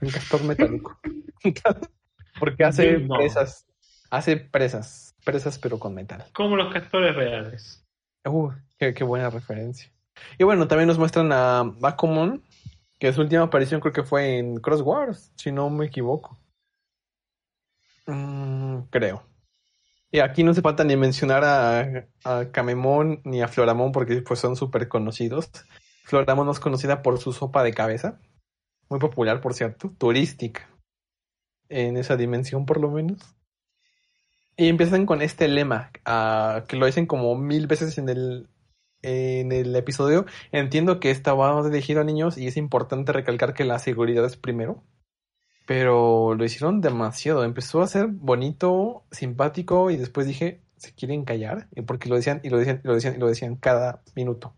Un castor metálico. Porque hace presas. Hace presas. Presas pero con metal. Como los castores reales. Uh, qué, qué buena referencia. Y bueno, también nos muestran a Bakumon, que su última aparición creo que fue en Cross Wars, si no me equivoco. Mm, creo. Y aquí no se falta ni mencionar a, Camemón ni a Floramón porque pues son súper conocidos. Floramón es conocida por su sopa de cabeza. Muy popular, por cierto. Turística. En esa dimensión, por lo menos. Y empiezan con este lema, uh, que lo dicen como mil veces en el, en el episodio. Entiendo que estaba dirigido a niños y es importante recalcar que la seguridad es primero pero lo hicieron demasiado. Empezó a ser bonito, simpático y después dije, ¿se quieren callar? Porque lo decían y lo decían y lo decían y lo decían cada minuto.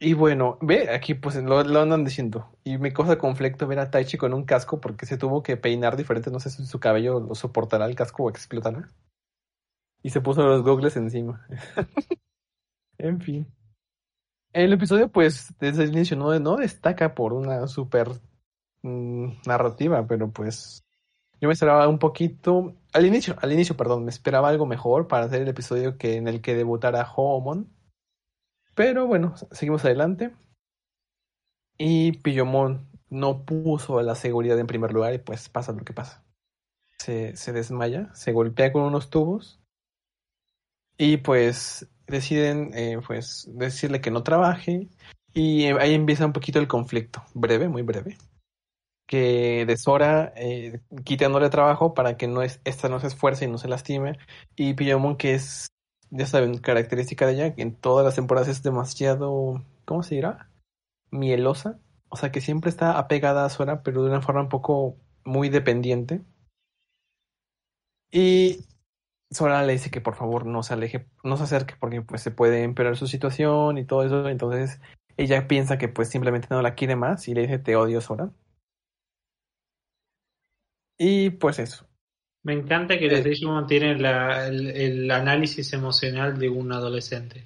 Y bueno, ve, aquí pues lo, andan diciendo. Y me causa conflicto ver a Taichi con un casco porque se tuvo que peinar diferente. No sé si su cabello lo soportará el casco o explotará. Y se puso los gogles encima. en fin. El episodio, pues, desde el inicio no, no destaca por una super Mm, narrativa, pero pues yo me esperaba un poquito, al inicio, al inicio, perdón, me esperaba algo mejor para hacer el episodio que en el que debutara Hoomon. Pero bueno, seguimos adelante. Y Pillomon no puso la seguridad en primer lugar y pues pasa lo que pasa. Se, desmaya, se golpea con unos tubos y pues deciden eh, pues decirle que no trabaje y ahí empieza un poquito el conflicto, breve, muy breve que de Sora eh, quitándole trabajo para que no es, esta no se esfuerce y no se lastime. Y Pillomon, que es, ya saben, característica de ella, que en todas las temporadas es demasiado, ¿cómo se dirá? Mielosa. O sea, que siempre está apegada a Sora, pero de una forma un poco muy dependiente. Y Sora le dice que por favor no se aleje, no se acerque porque pues se puede empeorar su situación y todo eso. Entonces ella piensa que pues simplemente no la quiere más y le dice te odio Sora. Y pues eso. Me encanta que los Digimon tienen el, análisis emocional de un adolescente.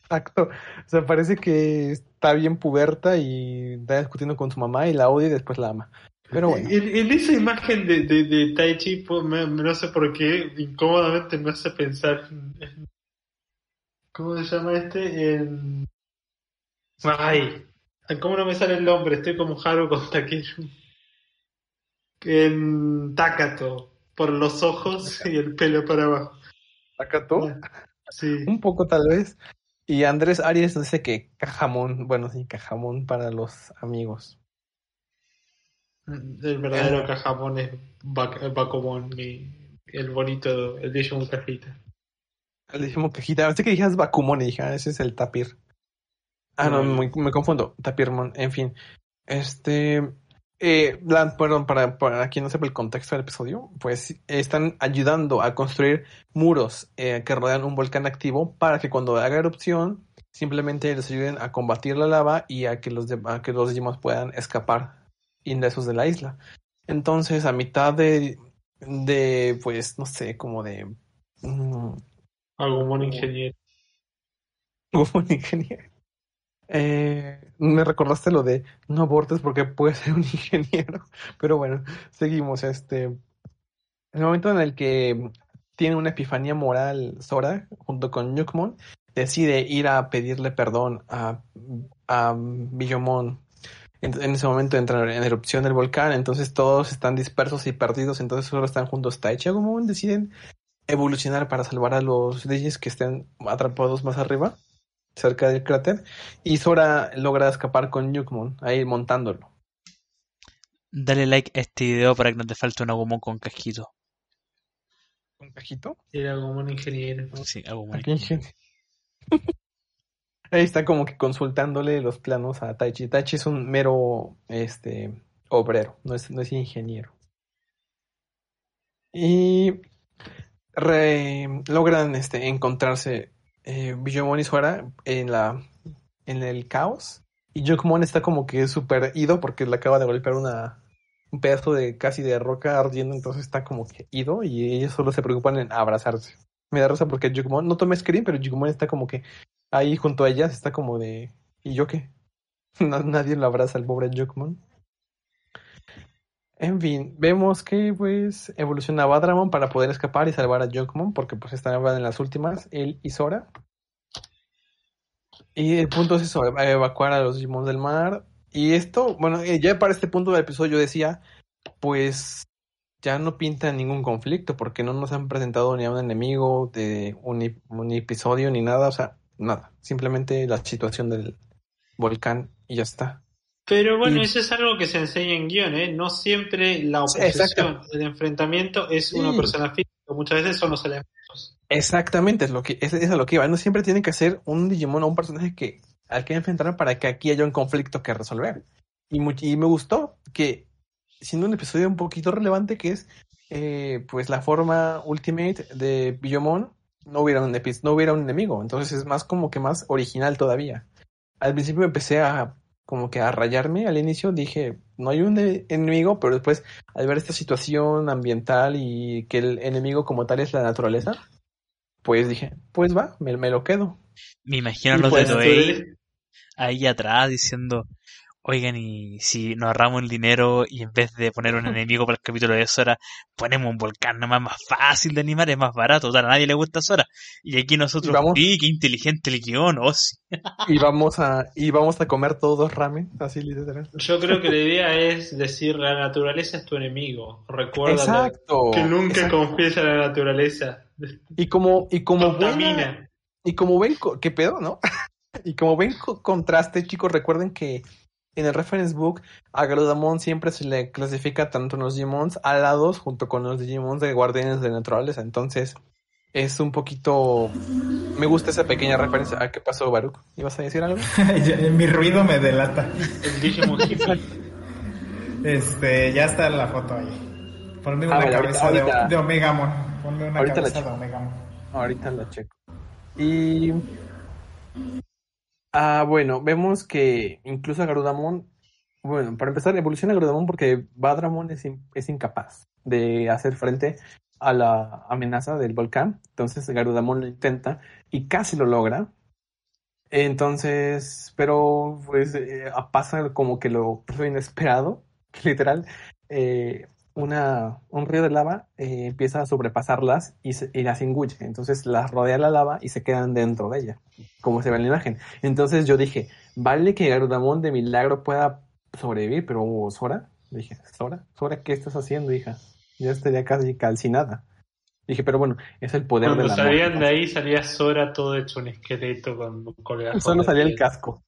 Exacto. O sea, parece que está bien puberta y está discutiendo con su mamá y la odia y después la ama. Pero bueno. En, esa imagen de, de, de Tai Chi, pues, no sé por qué, incómodamente me hace pensar en, ¿Cómo se llama este? En... Ay, ¿cómo no me sale el nombre? Estoy como Haru con Takeru en Takato, por los ojos y el pelo para abajo. ¿Takato? Sí. Un poco tal vez. Y Andrés Arias dice que Cajamón, bueno, sí, Cajamón para los amigos. El verdadero eh. Cajamón es Bacomón y el bonito, el Digimon Cajita. El Digimon Cajita, pensé que dijeras Bakumon y dije, ah, ese es el Tapir. Ah, no, me, me confundo, Tapirmon, en fin. Este, eh, perdón, para, para, quien no sepa el contexto del episodio, pues están ayudando a construir muros eh, que rodean un volcán activo para que cuando haga erupción simplemente les ayuden a combatir la lava y a que los, de, a que los Digimon puedan escapar indecisos de la isla. Entonces, a mitad de, de pues, no sé, como de... Mm, Algo buen ingeniero. Algo buen ingeniero. Eh, me recordaste lo de no abortes porque puedes ser un ingeniero. Pero bueno, seguimos. Este, el momento en el que tiene una epifanía moral Sora junto con Nukmon, decide ir a pedirle perdón a, a Billomon. En, ese momento entra en erupción el volcán, entonces todos están dispersos y perdidos, entonces solo están juntos Taichi y deciden evolucionar para salvar a los Digis que estén atrapados más arriba cerca del cráter y Sora logra escapar con Nukemon ahí montándolo. Dale like a este video para que no te falte un Agumon con cajito. ¿Con cajito? Era Agumon ingeniero. Sí, Agumon ingeniero. ahí está como que consultándole los planos a Taichi. Taichi es un mero este obrero, no es, no es ingeniero. Y logran este, encontrarse eh, y Sora en la en el caos y Jokmon está como que súper ido porque le acaba de golpear una un pedazo de casi de roca ardiendo entonces está como que ido y ellos solo se preocupan en abrazarse Me da risa porque Jugmon, no tomé screen, pero Jugmon está como que ahí junto a ellas, está como de, ¿y yo qué? nadie lo abraza al pobre Jugmon. En fin, vemos que pues evoluciona Badramon para poder escapar y salvar a Jugmon, porque pues estaban en las últimas, él y Sora. Y el punto es eso, evacuar a los Digimon del mar. Y esto, bueno, eh, ya para este punto del episodio yo decía, pues ya no pinta ningún conflicto, porque no nos han presentado ni a un enemigo de un, un episodio ni nada, o sea, nada. Simplemente la situación del volcán y ya está. Pero bueno, eso es algo que se enseña en guion, ¿eh? No siempre la oposición, el enfrentamiento es una persona física, muchas veces son los elementos. Exactamente, es lo que es, es lo que iba. No siempre tiene que ser un Digimon o un personaje que al que enfrentar para que aquí haya un conflicto que resolver. Y, y me gustó que, siendo un episodio un poquito relevante, que es eh, pues la forma Ultimate de Billomon, no hubiera un no hubiera un enemigo. Entonces es más como que más original todavía. Al principio empecé a como que a rayarme al inicio, dije, no hay un enemigo, pero después al ver esta situación ambiental y que el enemigo como tal es la naturaleza, pues dije, pues va, me, lo quedo. Me imagino los de Toei ahí atrás diciendo, Oigan, y si nos ahorramos el dinero y en vez de poner un enemigo para el capítulo de Sora, ponemos un volcán nomás más fácil de animar, es más barato, a nadie le gusta Sora. Y aquí nosotros, vamos, sí, qué inteligente el guion, oh, Y vamos a, y vamos a comer todos ramen, así literal. Yo creo que la idea es decir, la naturaleza es tu enemigo. Recuerda que nunca confíes en la naturaleza. Y como, y como y como ven, qué pedo, ¿no? y como ven contraste, chicos, recuerden que en el reference book, a Garudamon siempre se le clasifica tanto en los Digimons alados junto con los Digimons de Guardianes de Naturaleza. Entonces, es un poquito. Me gusta esa pequeña referencia. ¿A qué pasó, Baruch? ¿Ibas a decir algo? Mi ruido me delata. El Digimon Este, ya está la foto ahí. Ponme una cabeza de, de, Omegamon. Ponme una ahorita cabeza la de Omegamon. Ahorita la checo. Y Ah, bueno, vemos que incluso Garudamon, bueno, para empezar, evoluciona Garudamon porque Badramon es, es incapaz de hacer frente a la amenaza del volcán. Entonces Garudamon lo intenta y casi lo logra. Entonces, pero pues eh, pasa como que lo inesperado, literal. Eh, una, un río de lava eh, empieza a sobrepasarlas y, las engulle. Entonces las rodea la lava y se quedan dentro de ella, como se ve en la imagen. Entonces yo dije, vale que Garudamon de milagro pueda sobrevivir, pero Sora, dije, Sora, Sora, ¿qué estás haciendo, hija? Ya estaría casi calcinada. Dije, pero bueno, es el poder de la salían de ahí salía Sora todo hecho un esqueleto con colgado. Solo salía el casco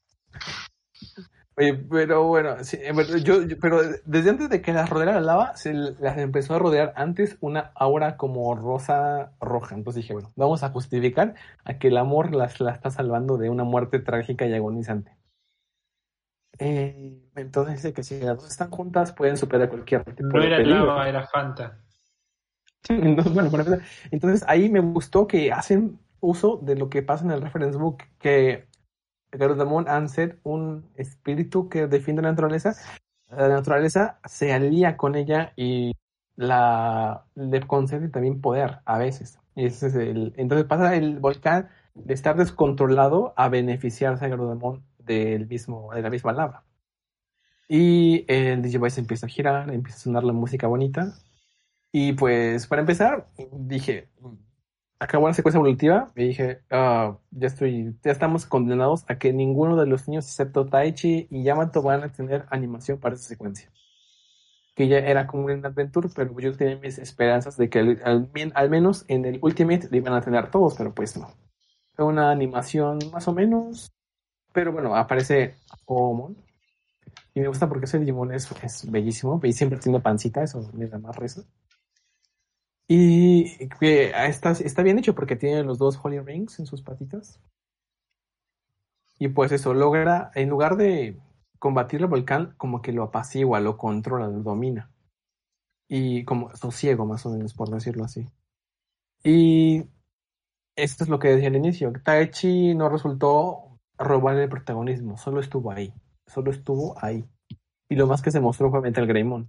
pero bueno, eh, yo, pero desde antes de que las rodeara la lava, se las empezó a rodear antes una aura como rosa roja. Entonces dije, bueno, vamos a justificar a que el amor las, la está salvando de una muerte trágica y agonizante. Eh, entonces dice que si las dos están juntas pueden superar cualquier tipo no era lava, era Fanta. Entonces, bueno, entonces ahí me gustó que hacen uso de lo que pasa en el reference book, que Garudamon Anser, un espíritu que defiende la naturaleza, la naturaleza se alía con ella y la le concede también poder a veces. ese es el, entonces pasa el volcán de estar descontrolado a beneficiarse a Garudamon del mismo, de la misma lava. Y el DJ se empieza a girar, empieza a sonar la música bonita. Y pues para empezar, dije, acabó la secuencia evolutiva y dije, ah, ya estoy, ya estamos condenados a que ninguno de los niños excepto Taichi y Yamato van a tener animación para esa secuencia. Que ya era como un adventure, pero yo tenía mis esperanzas de que al, menos en el Ultimate lo iban a tener todos, pero pues no. Fue una animación más o menos, pero bueno, aparece Omon. Y me gusta porque ese Digimon es, es bellísimo y siempre tiene pancita, eso me da más risa. Y que está, está bien hecho porque tiene los dos Holy Rings en sus patitas. Y pues eso, logra, en lugar de combatir el volcán, como que lo apacigua, lo controla, lo domina. Y como sosiego, más o menos, por decirlo así. Y esto es lo que decía al inicio. Taichi no resultó robar el protagonismo, solo estuvo ahí. Solo estuvo ahí. Y lo más que se mostró fue el Greymon.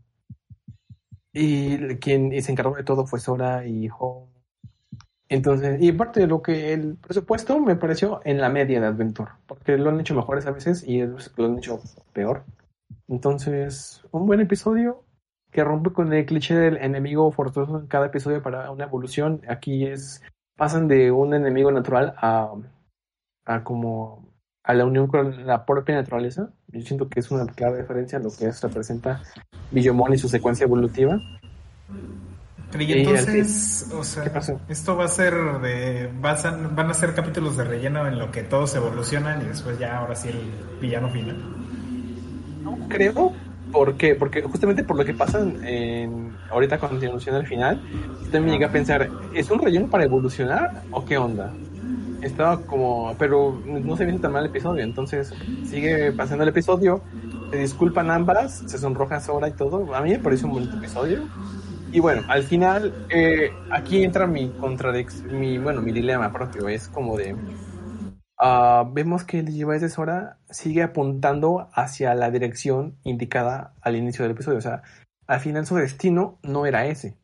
Y quien se encargó de todo fue Sora y Home. Entonces, y parte de lo que el presupuesto me pareció en la media de Adventure, porque lo han hecho mejores a veces y lo han hecho peor. Entonces, un buen episodio que rompe con el cliché del enemigo forzoso en cada episodio para una evolución. Aquí es, pasan de un enemigo natural a, a como a la unión con la propia naturaleza. Yo siento que es una clara diferencia a lo que representa Billomon y su secuencia evolutiva. y entonces, o sea, esto va a ser de. van a ser capítulos de relleno en lo que todos evolucionan y después ya ahora sí el villano final. No creo, ¿por qué? Porque justamente por lo que pasa en, ahorita a continuación al final, también llegué a pensar, ¿es un relleno para evolucionar o qué onda? Estaba como, pero no se viene tan mal el episodio, entonces sigue pasando el episodio, se disculpan ambas, se sonroja Sora y todo, a mí me parece un bonito episodio. Y bueno, al final, eh, aquí entra mi contradicción, mi, bueno, mi dilema propio, es como de, uh, vemos que el de Sora sigue apuntando hacia la dirección indicada al inicio del episodio, o sea, al final su destino no era ese.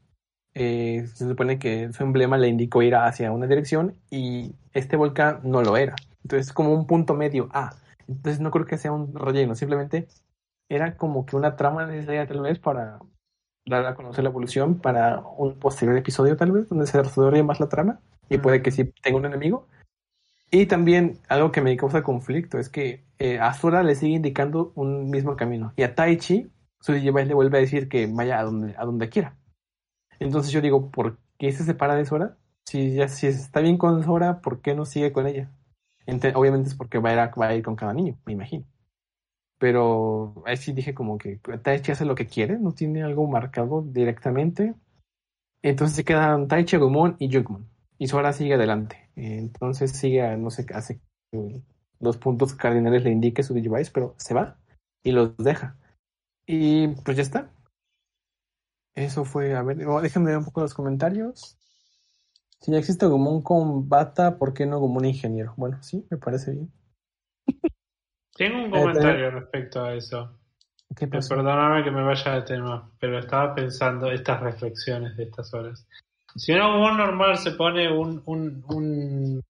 Eh, se supone que su emblema le indicó ir hacia una dirección y este volcán no lo era. Entonces es como un punto medio A. Entonces no creo que sea un relleno, simplemente era como que una trama necesaria tal vez para dar a conocer la evolución para un posterior episodio tal vez, donde se desarrolle más la trama y puede que sí tenga un enemigo. Y también algo que me causa conflicto es que eh, a Sora le sigue indicando un mismo camino y a Taichi su Digivice le vuelve a decir que vaya a donde, a donde quiera. Entonces yo digo, ¿por qué se separa de Sora? Si ya si está bien con Sora, ¿por qué no sigue con ella? obviamente es porque va a, ir va a ir con cada niño, me imagino. Pero ahí sí dije como que Taichi hace lo que quiere, no tiene algo marcado directamente. Entonces se quedan Taichi, Agumon y Jugmon. Y Sora sigue adelante. Entonces sigue, no sé, hace los puntos cardinales le indique su Digivice, pero se va y los deja. Y pues ya está. Eso fue, a ver, déjenme ver un poco los comentarios. Si ya existe como un combata, ¿por qué no como un ingeniero? Bueno, sí, me parece bien. Tengo un eh, comentario respecto a eso. ¿Qué eh, Perdóname que me vaya de tema, pero estaba pensando estas reflexiones de estas horas. Si un Agumon normal se pone un, un, un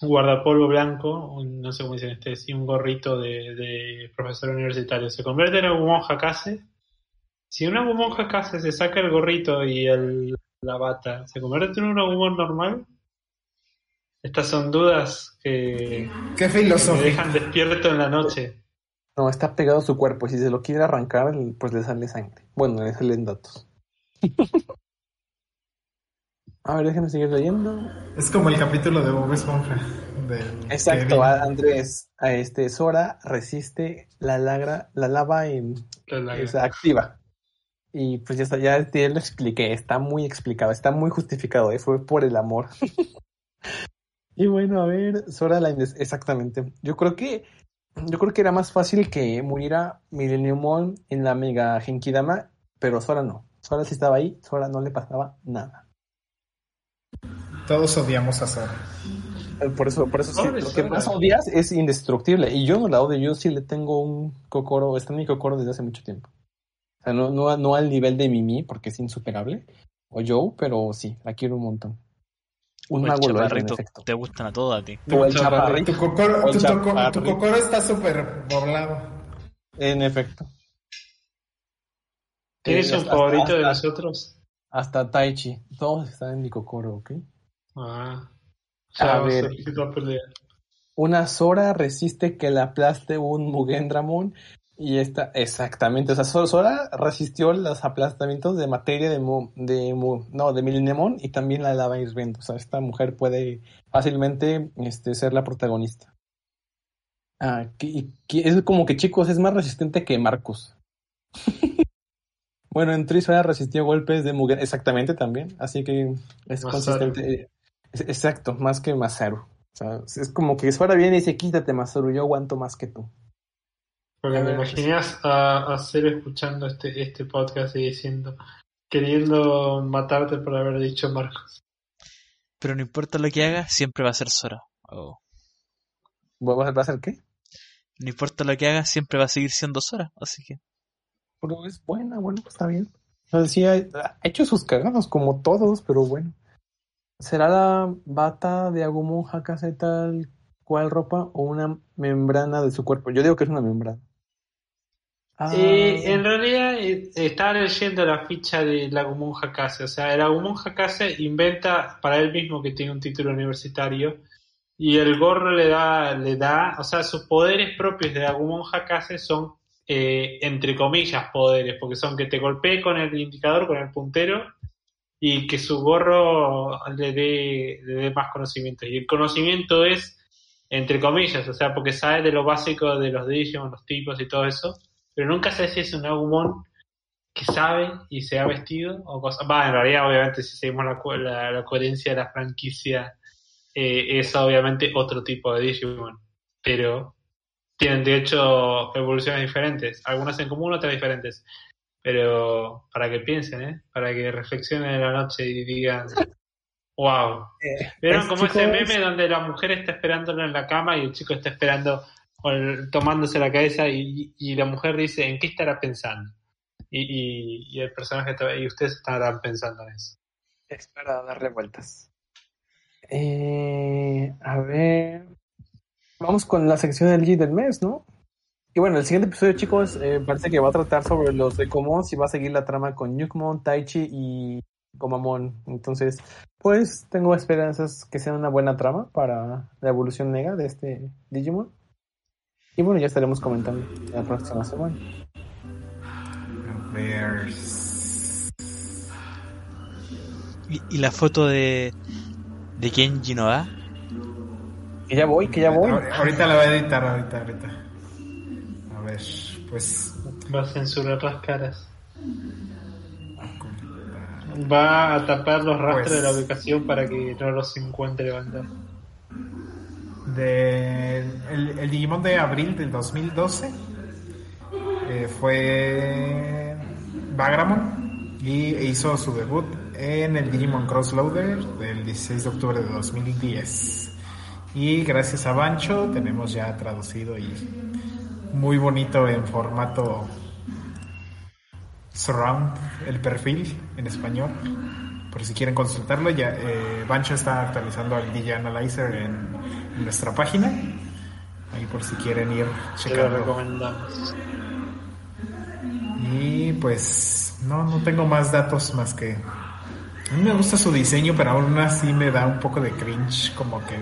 guardapolvo blanco, no sé cómo dicen este, sí, un gorrito de, de profesor universitario, ¿se convierte en Agumon Hakase? Si una monja casa se saca el gorrito y el, la bata, ¿se convierte en un agumon normal? Estas son dudas que, ¿Qué me dejan despierto en la noche. No, está pegado a su cuerpo. Si se lo quiere arrancar, pues le sale sangre. Bueno, le salen datos. a ver, déjenme seguir leyendo. Es como el capítulo de Bob Esponja. Exacto, Andrés. A este Sora resiste la, lagra, la lava en, la activa. Y pues ya, está, ya lo expliqué, está muy explicado, está muy justificado, ¿eh? fue por el amor. y bueno, a ver, Sora la exactamente. Yo creo que yo creo que era más fácil que muriera Millennium en la Mega Genkidama, pero Sora no. Sora sí estaba ahí, Sora no le pasaba nada. Todos odiamos a Sora. Eh, por eso, por eso sí, lo que más odias es indestructible. Y yo no la odio, yo sí le tengo un cocoro, está en mi cocoro desde hace mucho tiempo. O sea, no, no, no al nivel de Mimi, porque es insuperable, o Joe, pero sí, la quiero un montón. Un mago chaparrito, te gustan a todos a ti. Tu, el chaparrito. Tu cocoro, tu, cocoro está súper poblado. En efecto. ¿Tienes un favorito de nosotros? Hasta Taichi. Todos están en mi cocoro, ¿ok? Ah. A ver. Una Sora resiste que la aplaste un Mugendramon y esta, exactamente, o sea, Sora resistió los aplastamientos de materia de, de no, de Milinemon y también la lava hirviendo. O sea, esta mujer puede fácilmente este, ser la protagonista. Ah, es como que chicos, es más resistente que Marcus. bueno, en Sora resistió golpes de Mugen, exactamente también, así que es consistente. exacto, más que Masaru. O sea, es como que Sora viene y dice, quítate Masaru, yo aguanto más que tú. Porque me imaginas a, a escuchando este, este podcast y diciendo, queriendo matarte por haber dicho Marcos. Pero no importa lo que haga, siempre va a ser Sora. Oh. ¿Va a ser qué? No importa lo que haga, siempre va a seguir siendo Sora, así que. Pero es buena, bueno, pues está bien. O sea, sí, ha, hecho sus cagados como todos, pero bueno. ¿Será la bata de Agumon Hakase tal cual ropa o una membrana de su cuerpo? Yo digo que es una membrana. Ah. en realidad eh, está leyendo la ficha de Agumon Hakase. O sea, el Agumon Hakase inventa para él mismo que tiene un título universitario y el gorro le da, le da, o sea, sus poderes propios de Agumon Hakase son eh, entre comillas, poderes, porque son que te golpee con el indicador, con el puntero, y que su gorro le dé, le dé más conocimiento. Y el conocimiento es, entre comillas, o sea, porque sabe de lo básico de los Digimon, los tipos y todo eso, pero nunca sé si es un Agumon que sabe y se ha vestido o cosas. Va, en realidad, obviamente, si seguimos la, la, coherencia de la franquicia, eh, es obviamente otro tipo de Digimon. Pero tienen de hecho evoluciones diferentes, algunas en común, otras diferentes. Pero para que piensen, ¿eh? para que reflexionen en la noche y digan, wow. Eh, ¿Vieron como ese meme donde la mujer está esperándolo en la cama y el chico está esperando tomándose la cabeza y, la mujer dice, ¿en qué estará pensando? Y, y, el personaje y ustedes estarán pensando en eso. Es para darle vueltas. Eh, a ver. Vamos con la sección del G del mes, ¿no? Y bueno, el siguiente episodio, chicos, eh, parece que va a tratar sobre los de Komon y va a seguir la trama con Nyukmon, Taichi y Komamon. Entonces, pues tengo esperanzas que sea una buena trama para la evolución nega de este Digimon. Y bueno, ya estaremos comentando la próxima semana. A ver. ¿Y, la foto de, de Kenji Noa? Que ya voy, que ya voy. Ahorita la voy a editar, ahorita, ahorita. A ver, pues. Va a censurar las caras. Va a tapar los rastros de la pues ubicación para que no los encuentre levantar. De el, Digimon de abril del 2012 eh, fue Bagramon y hizo su debut en el Digimon Crossloader del 16 de octubre de 2010. Y gracias a Bancho tenemos ya traducido y muy bonito en formato surround el perfil en español. Por si quieren consultarlo, ya eh, Bancho está actualizando el DJ Analyzer en, nuestra página. Ahí por si quieren ir checando. recomendamos. Y pues no, no tengo más datos más que a mí me gusta su diseño, pero aún así me da un poco de cringe, como que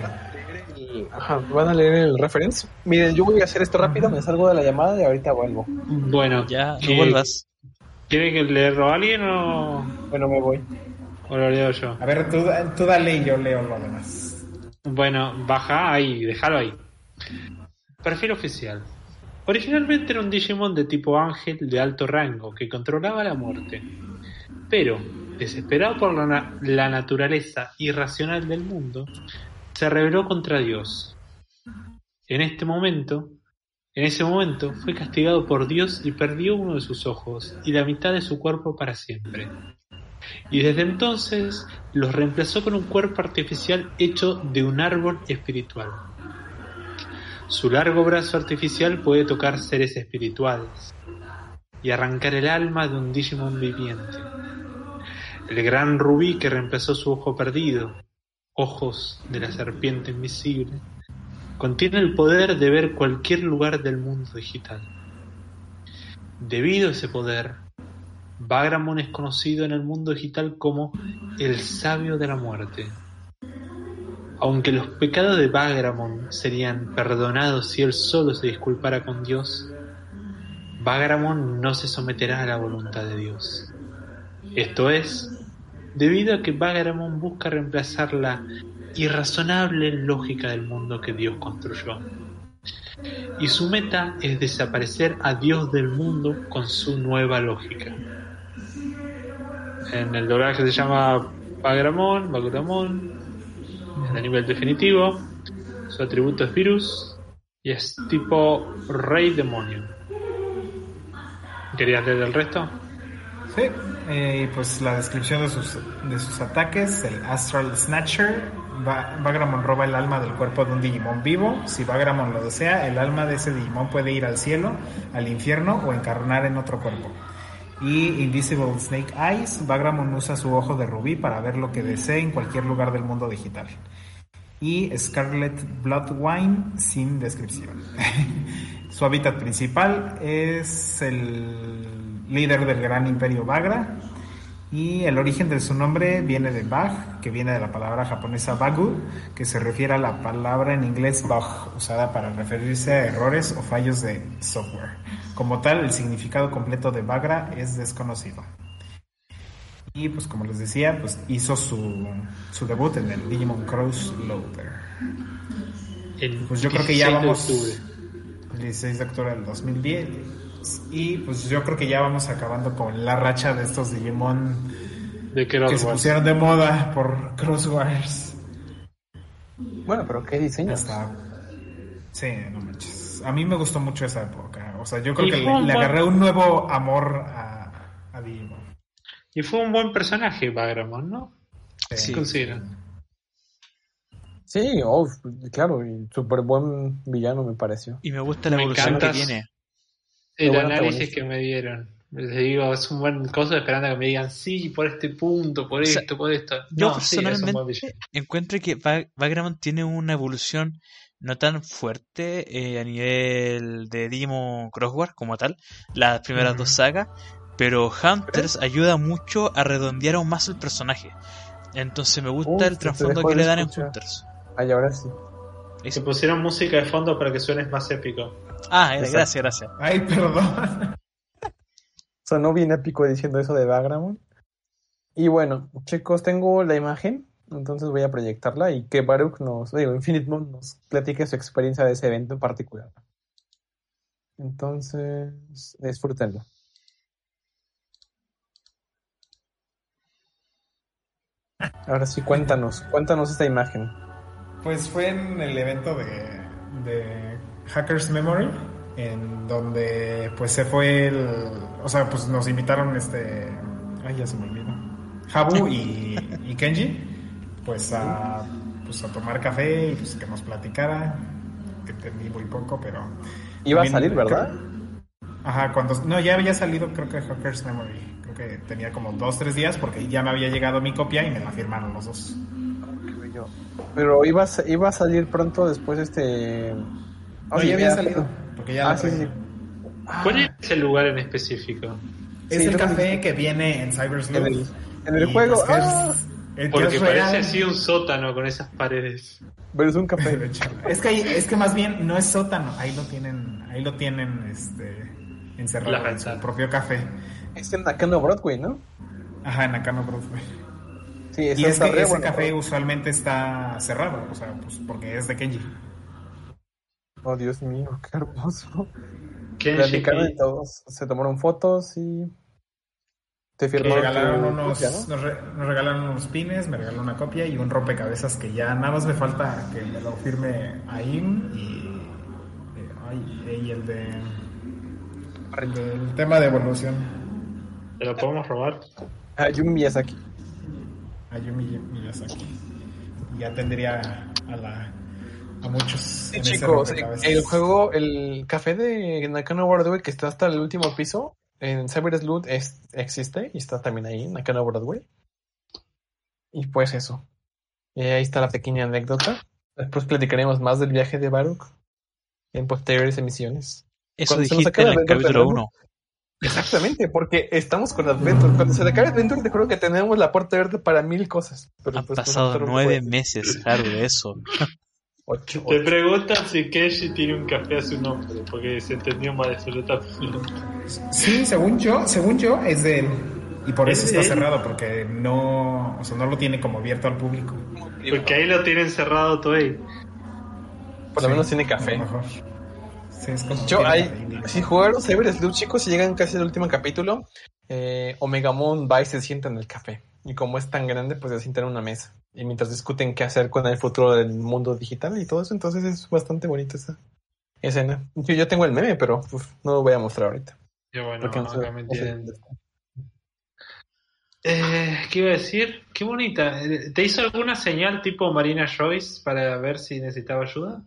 Ajá, van a leer el reference. Miren, yo voy a hacer esto rápido, me salgo de la llamada y ahorita vuelvo. Bueno, ya, no vuelvas. ¿Quiere que leerlo alguien o.? Bueno, me voy. O lo leo yo. A ver, tú, tú dale y yo leo lo demás. Bueno, baja ahí, déjalo ahí. Perfil oficial. Originalmente era un Digimon de tipo ángel de alto rango que controlaba la muerte. Pero, desesperado por la, la naturaleza irracional del mundo, se rebeló contra Dios. En este momento, en ese momento fue castigado por Dios y perdió uno de sus ojos y la mitad de su cuerpo para siempre. Y desde entonces los reemplazó con un cuerpo artificial hecho de un árbol espiritual. Su largo brazo artificial puede tocar seres espirituales y arrancar el alma de un Digimon viviente. El gran rubí que reemplazó su ojo perdido ojos de la serpiente invisible, contiene el poder de ver cualquier lugar del mundo digital. Debido a ese poder, Bagramon es conocido en el mundo digital como el sabio de la muerte. Aunque los pecados de Bagramon serían perdonados si él solo se disculpara con Dios, Bagramon no se someterá a la voluntad de Dios. Esto es, debido a que Bagramon busca reemplazar la irrazonable lógica del mundo que Dios construyó. Y su meta es desaparecer a Dios del mundo con su nueva lógica. En el doblaje se llama Bagramon, Bagramon, en el nivel definitivo. Su atributo es virus y es tipo rey demonio. ¿Querías leer el resto? Sí, eh, pues la descripción de sus, de sus ataques, el Astral Snatcher, Bagramon roba el alma del cuerpo de un Digimon vivo, si Bagramon lo desea, el alma de ese Digimon puede ir al cielo, al infierno o encarnar en otro cuerpo. Y Invisible Snake Eyes, Bagramon usa su ojo de rubí para ver lo que desee en cualquier lugar del mundo digital. Y Scarlet Bloodwine sin descripción. su hábitat principal es el líder del gran imperio Bagra, y el origen de su nombre viene de Bug, que viene de la palabra japonesa bagu, que se refiere a la palabra en inglés bug, usada para referirse a errores o fallos de software. Como tal, el significado completo de Bagra es desconocido. Y pues como les decía, pues hizo su, su debut en el Digimon Cross Loader. pues yo creo que ya vamos... El 16 de octubre del 2010 y pues yo creo que ya vamos acabando con la racha de estos Digimon de que se pusieron de moda por Crosswires. Bueno, pero qué diseño. Está... Sí, no manches. A mí me gustó mucho esa época. O sea, yo creo que le, agarré un nuevo amor a, a, Digimon. Y fue un buen personaje, Bagramon, ¿no? Sí. Sí, oh, claro, y súper buen villano me pareció. Y me gusta la evolución que tiene. El análisis que me dieron. Les digo, es un buen cosa esperando que me digan, sí, por este punto, por esto, por esto. yo personalmente encuentro que Bagramon tiene una evolución no tan fuerte eh, a nivel de Digimon Crossword como tal, las primeras dos sagas, pero Hunters ayuda mucho a redondear aún más el personaje. Entonces me gusta el trasfondo que le dan en Hunters. Ay, ahora sí. Se pusieron música de fondo para que suenes más épico. Ah, gracias, gracias. Ay, perdón. Sonó bien épico diciendo eso de Bagramon. Y bueno, chicos, tengo la imagen, entonces voy a proyectarla y que Baruch nos, digo, Infinite Moon nos platique su experiencia de ese evento en particular. Entonces, disfrútenlo. Ahora sí, cuéntanos, cuéntanos esta imagen. Pues fue en el evento de, de Hackers Memory, en donde pues se fue el, o sea, pues nos invitaron este, ay ya se me olvidó, Habu y, Kenji, pues a, pues a tomar café y pues que nos platicara, que entendí muy poco, pero... Iba a salir, ¿verdad? ajá, cuando, no, ya había salido creo que Hackers Memory, creo que tenía como dos, tres días porque ya me había llegado mi copia y me la firmaron los dos. Pero iba a, iba a salir pronto después este Oye, había salido. Porque ya ah, sí, sí. ¿Cuál es el lugar en específico? Es el café que viene en Cyber En el, en el juego. Pues ¡Ah! Porque parece así un sótano con esas paredes. Pero es un café. es que es que más bien no es sótano, ahí lo tienen, ahí lo tienen este encerrado en su propio café. Es en Nakano Broadway, ¿no? Ajá, en Nakano Broadway. Sí, y es que ese café usualmente está cerrado, o sea, pues porque es de Kenji. Oh, Dios mío, qué hermoso. ¿Qué y todos. Se tomaron fotos y. Te firmaron. Regalaron unos, nos, regalaron unos pines, me regaló una copia y un rompecabezas que ya nada más me falta que me lo firme Aim y. Eh, y el de. El tema de evolución. ¿Te lo podemos robar? Ayumi Miyazaki. Ayumi Miyazaki. Ya tendría a la a muchos. Sí, chicos, el juego, el café de Nakano Broadway que está hasta el último piso en Cyber Sleuth es, existe y está también ahí en Nakano Broadway. Y pues eso. Y ahí está la pequeña anécdota. Después platicaremos más del viaje de Baruch en posteriores emisiones. Eso Cuando dijiste en el capítulo 1. Exactamente, porque estamos con Adventure. Cuando se acabe Adventure, te juro que tenemos la puerta verde para mil cosas. Pero Han pues, pasado nueve meses, Haru, de eso. Te preguntan si Kenshi tiene un café a su nombre, porque se entendió mal eso. Sí, según yo, según yo, es de él. Y por eso está cerrado, porque no, o sea, no lo tiene como abierto al público. Porque ahí lo tienen cerrado todo ahí. Por lo menos tiene café. Mejor. Sí, es como yo, hay, si jugaron Cyber Sleuth, chicos, si llegan casi al último capítulo, eh, Omegamon va y se sienta en el café. Y como es tan grande, pues se sienta en una mesa y mientras discuten qué hacer con el futuro del mundo digital y todo eso, entonces es bastante bonita esa escena. Yo, yo tengo el meme, pero no lo voy a mostrar ahorita. Qué bueno, eh, ¿Qué iba a decir? Qué bonita. ¿Te hizo alguna señal tipo Marina Joyce para ver si necesitaba ayuda?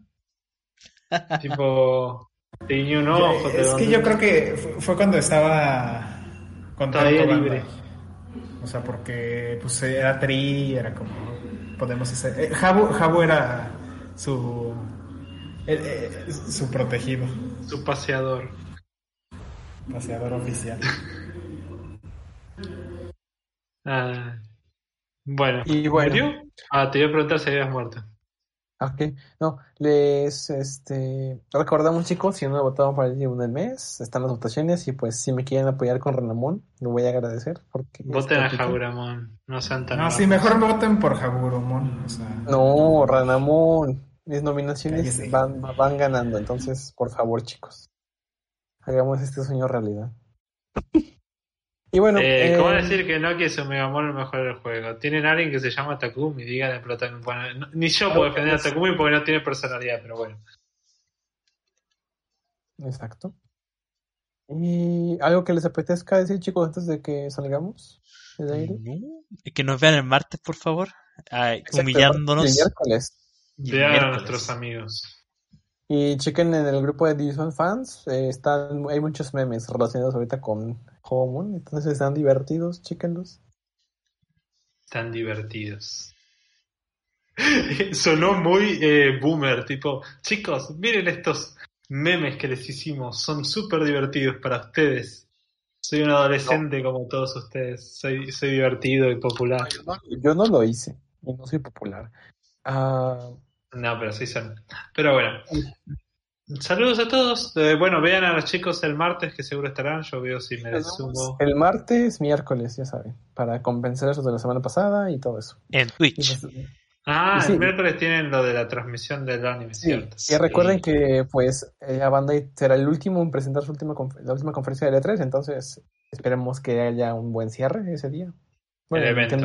tipo, te un ojo. Es que yo creo que fue cuando estaba contra libre. O sea, porque pues era Tri, era como podemos hacer. Eh, Jabu, era su eh, eh, su protegido, su paseador, paseador oficial. ah, bueno, y bueno, Ah, te iba a preguntar si habías muerto. Ok, no, les este recordamos chicos, si no he votado para el día del mes, están las votaciones y pues si me quieren apoyar con Renamón, lo voy a agradecer porque voten a Jaburamón, no sean tan No, sí, mejor voten por Jaburamón, No, Renamón, mis nominaciones van, van ganando, entonces por favor chicos, hagamos este sueño realidad. Y bueno, eh, ¿cómo eh, decir que no que su Megamon el mejor del juego? Tienen a alguien que se llama Takumi, digan el protagonista. Bueno, ni yo puedo defender a Takumi porque no tiene personalidad, pero bueno. Exacto. ¿Y algo que les apetezca decir, chicos, antes de que salgamos del aire? Que nos vean el martes, por favor. Ay, humillándonos. El miércoles. Vean a nuestros amigos. Y chequen en el grupo de Digimon Fans, eh, están, hay muchos memes relacionados ahorita con Home entonces están divertidos, chéquenlos. Están divertidos. Sonó muy eh, boomer, tipo, chicos, miren estos memes que les hicimos, son súper divertidos para ustedes. Soy un adolescente como todos ustedes, soy, soy divertido y popular. Yo no, lo hice y no soy popular. Ah, no, pero sí son. Pero bueno. Saludos a todos. Eh, bueno, vean a los chicos el martes, que seguro estarán. Yo veo si me sumo. El martes, miércoles, ya saben. Para compensar eso de la semana pasada y todo eso. En Twitch. Ah, el miércoles tienen lo de la transmisión del anime, ¿cierto? Y recuerden que, pues, la banda será el último en presentar su última, la última conferencia de E3, entonces esperemos que haya un buen cierre ese día. Bueno, el evento.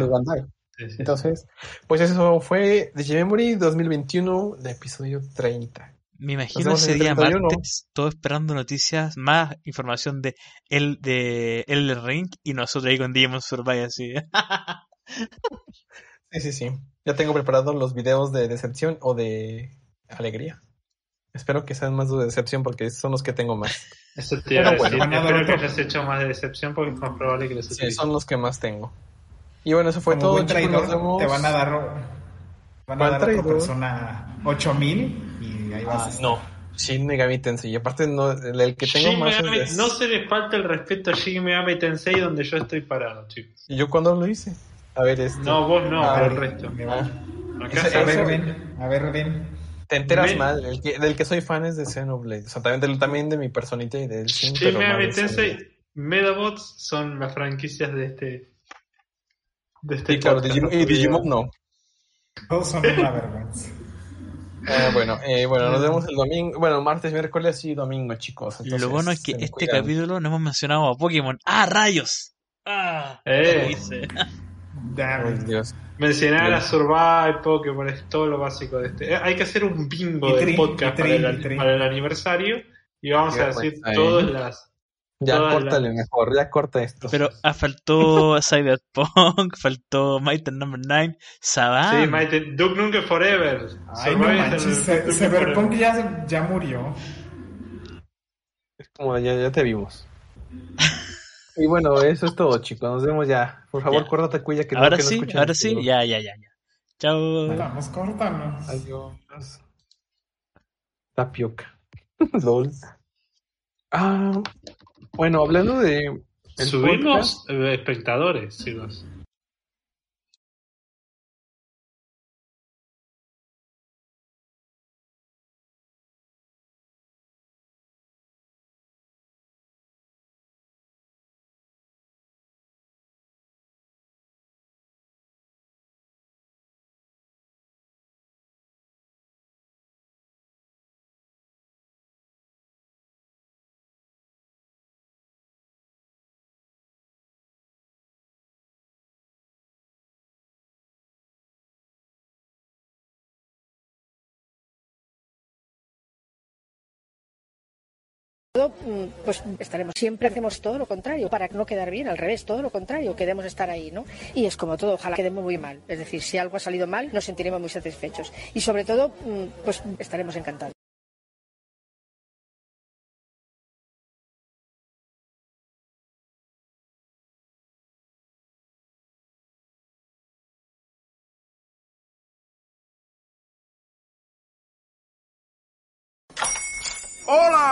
Entonces, pues eso fue The Memory 2021, de episodio 30. Me imagino ese día martes, todo esperando noticias, más información de el de el Ring y nosotros ahí con Demon Survive así. sí, sí, sí. Ya tengo preparados los videos de decepción o de alegría. Espero que sean más de decepción porque son los que tengo más. Eso te iba a decir. Espero que hayas hecho más de decepción porque es más probable que les Sí, son los que más tengo. Y bueno, eso fue todo. Chicos, Te van a dar, van a dar a otra persona 8000 y ahí vas. Ah, no. Shin Megami Tensei. Y aparte, no, el que tengo más es... No se le falta el respeto a Shin Megami Tensei donde yo estoy parado, chicos. ¿Y yo cuándo lo hice? A ver, este. No, vos no, pero el resto. Ah. a ver, ven. A ver, ven. Te enteras mal. El que, del que soy fan es de Xenoblade. O sea, también de, también de mi personita y del Shin. Shin Megami Tensei, Medabots son las franquicias de este de este y, Digimon, no. Todos son una vergüenza. Eh, bueno, eh, bueno, nos vemos el domingo, bueno, martes, miércoles y domingo, chicos. lo bueno es que este capítulo no hemos mencionado a Pokémon. ¡Ah, rayos! ¡Ah! Eh. Dios. Mencionar a Survive, Pokémon, es todo lo básico de este. Eh, hay que hacer un bingo de podcast para, el, aniversario y vamos a decir todas las ya córtale mejor, ya corta esto. Pero ah, faltó Cyberpunk, faltó Mighty Number 9, Saban. Sí, Mighty, Duke Nukem Forever. Ay, no manches, Cyberpunk ya, ya murió. Es como ya, ya te vimos. y bueno, eso es todo, chicos. Nos vemos ya. Por favor, ya. córtate cuya que Ahora no, sí, ahora sí, ya, ya, ya, ya. Chao. Vamos, córtanos. Adiós. Tapioca. LOL. Ah, bueno, hablando de. Subimos espectadores, chicos. Mm, pues estaremos siempre hacemos todo lo contrario para no quedar bien al revés todo lo contrario queremos estar ahí no y es como todo ojalá quedemos muy mal. Es decir si algo ha salido mal nos sentiremos muy satisfechos. Y sobre todo mm, pues estaremos encantados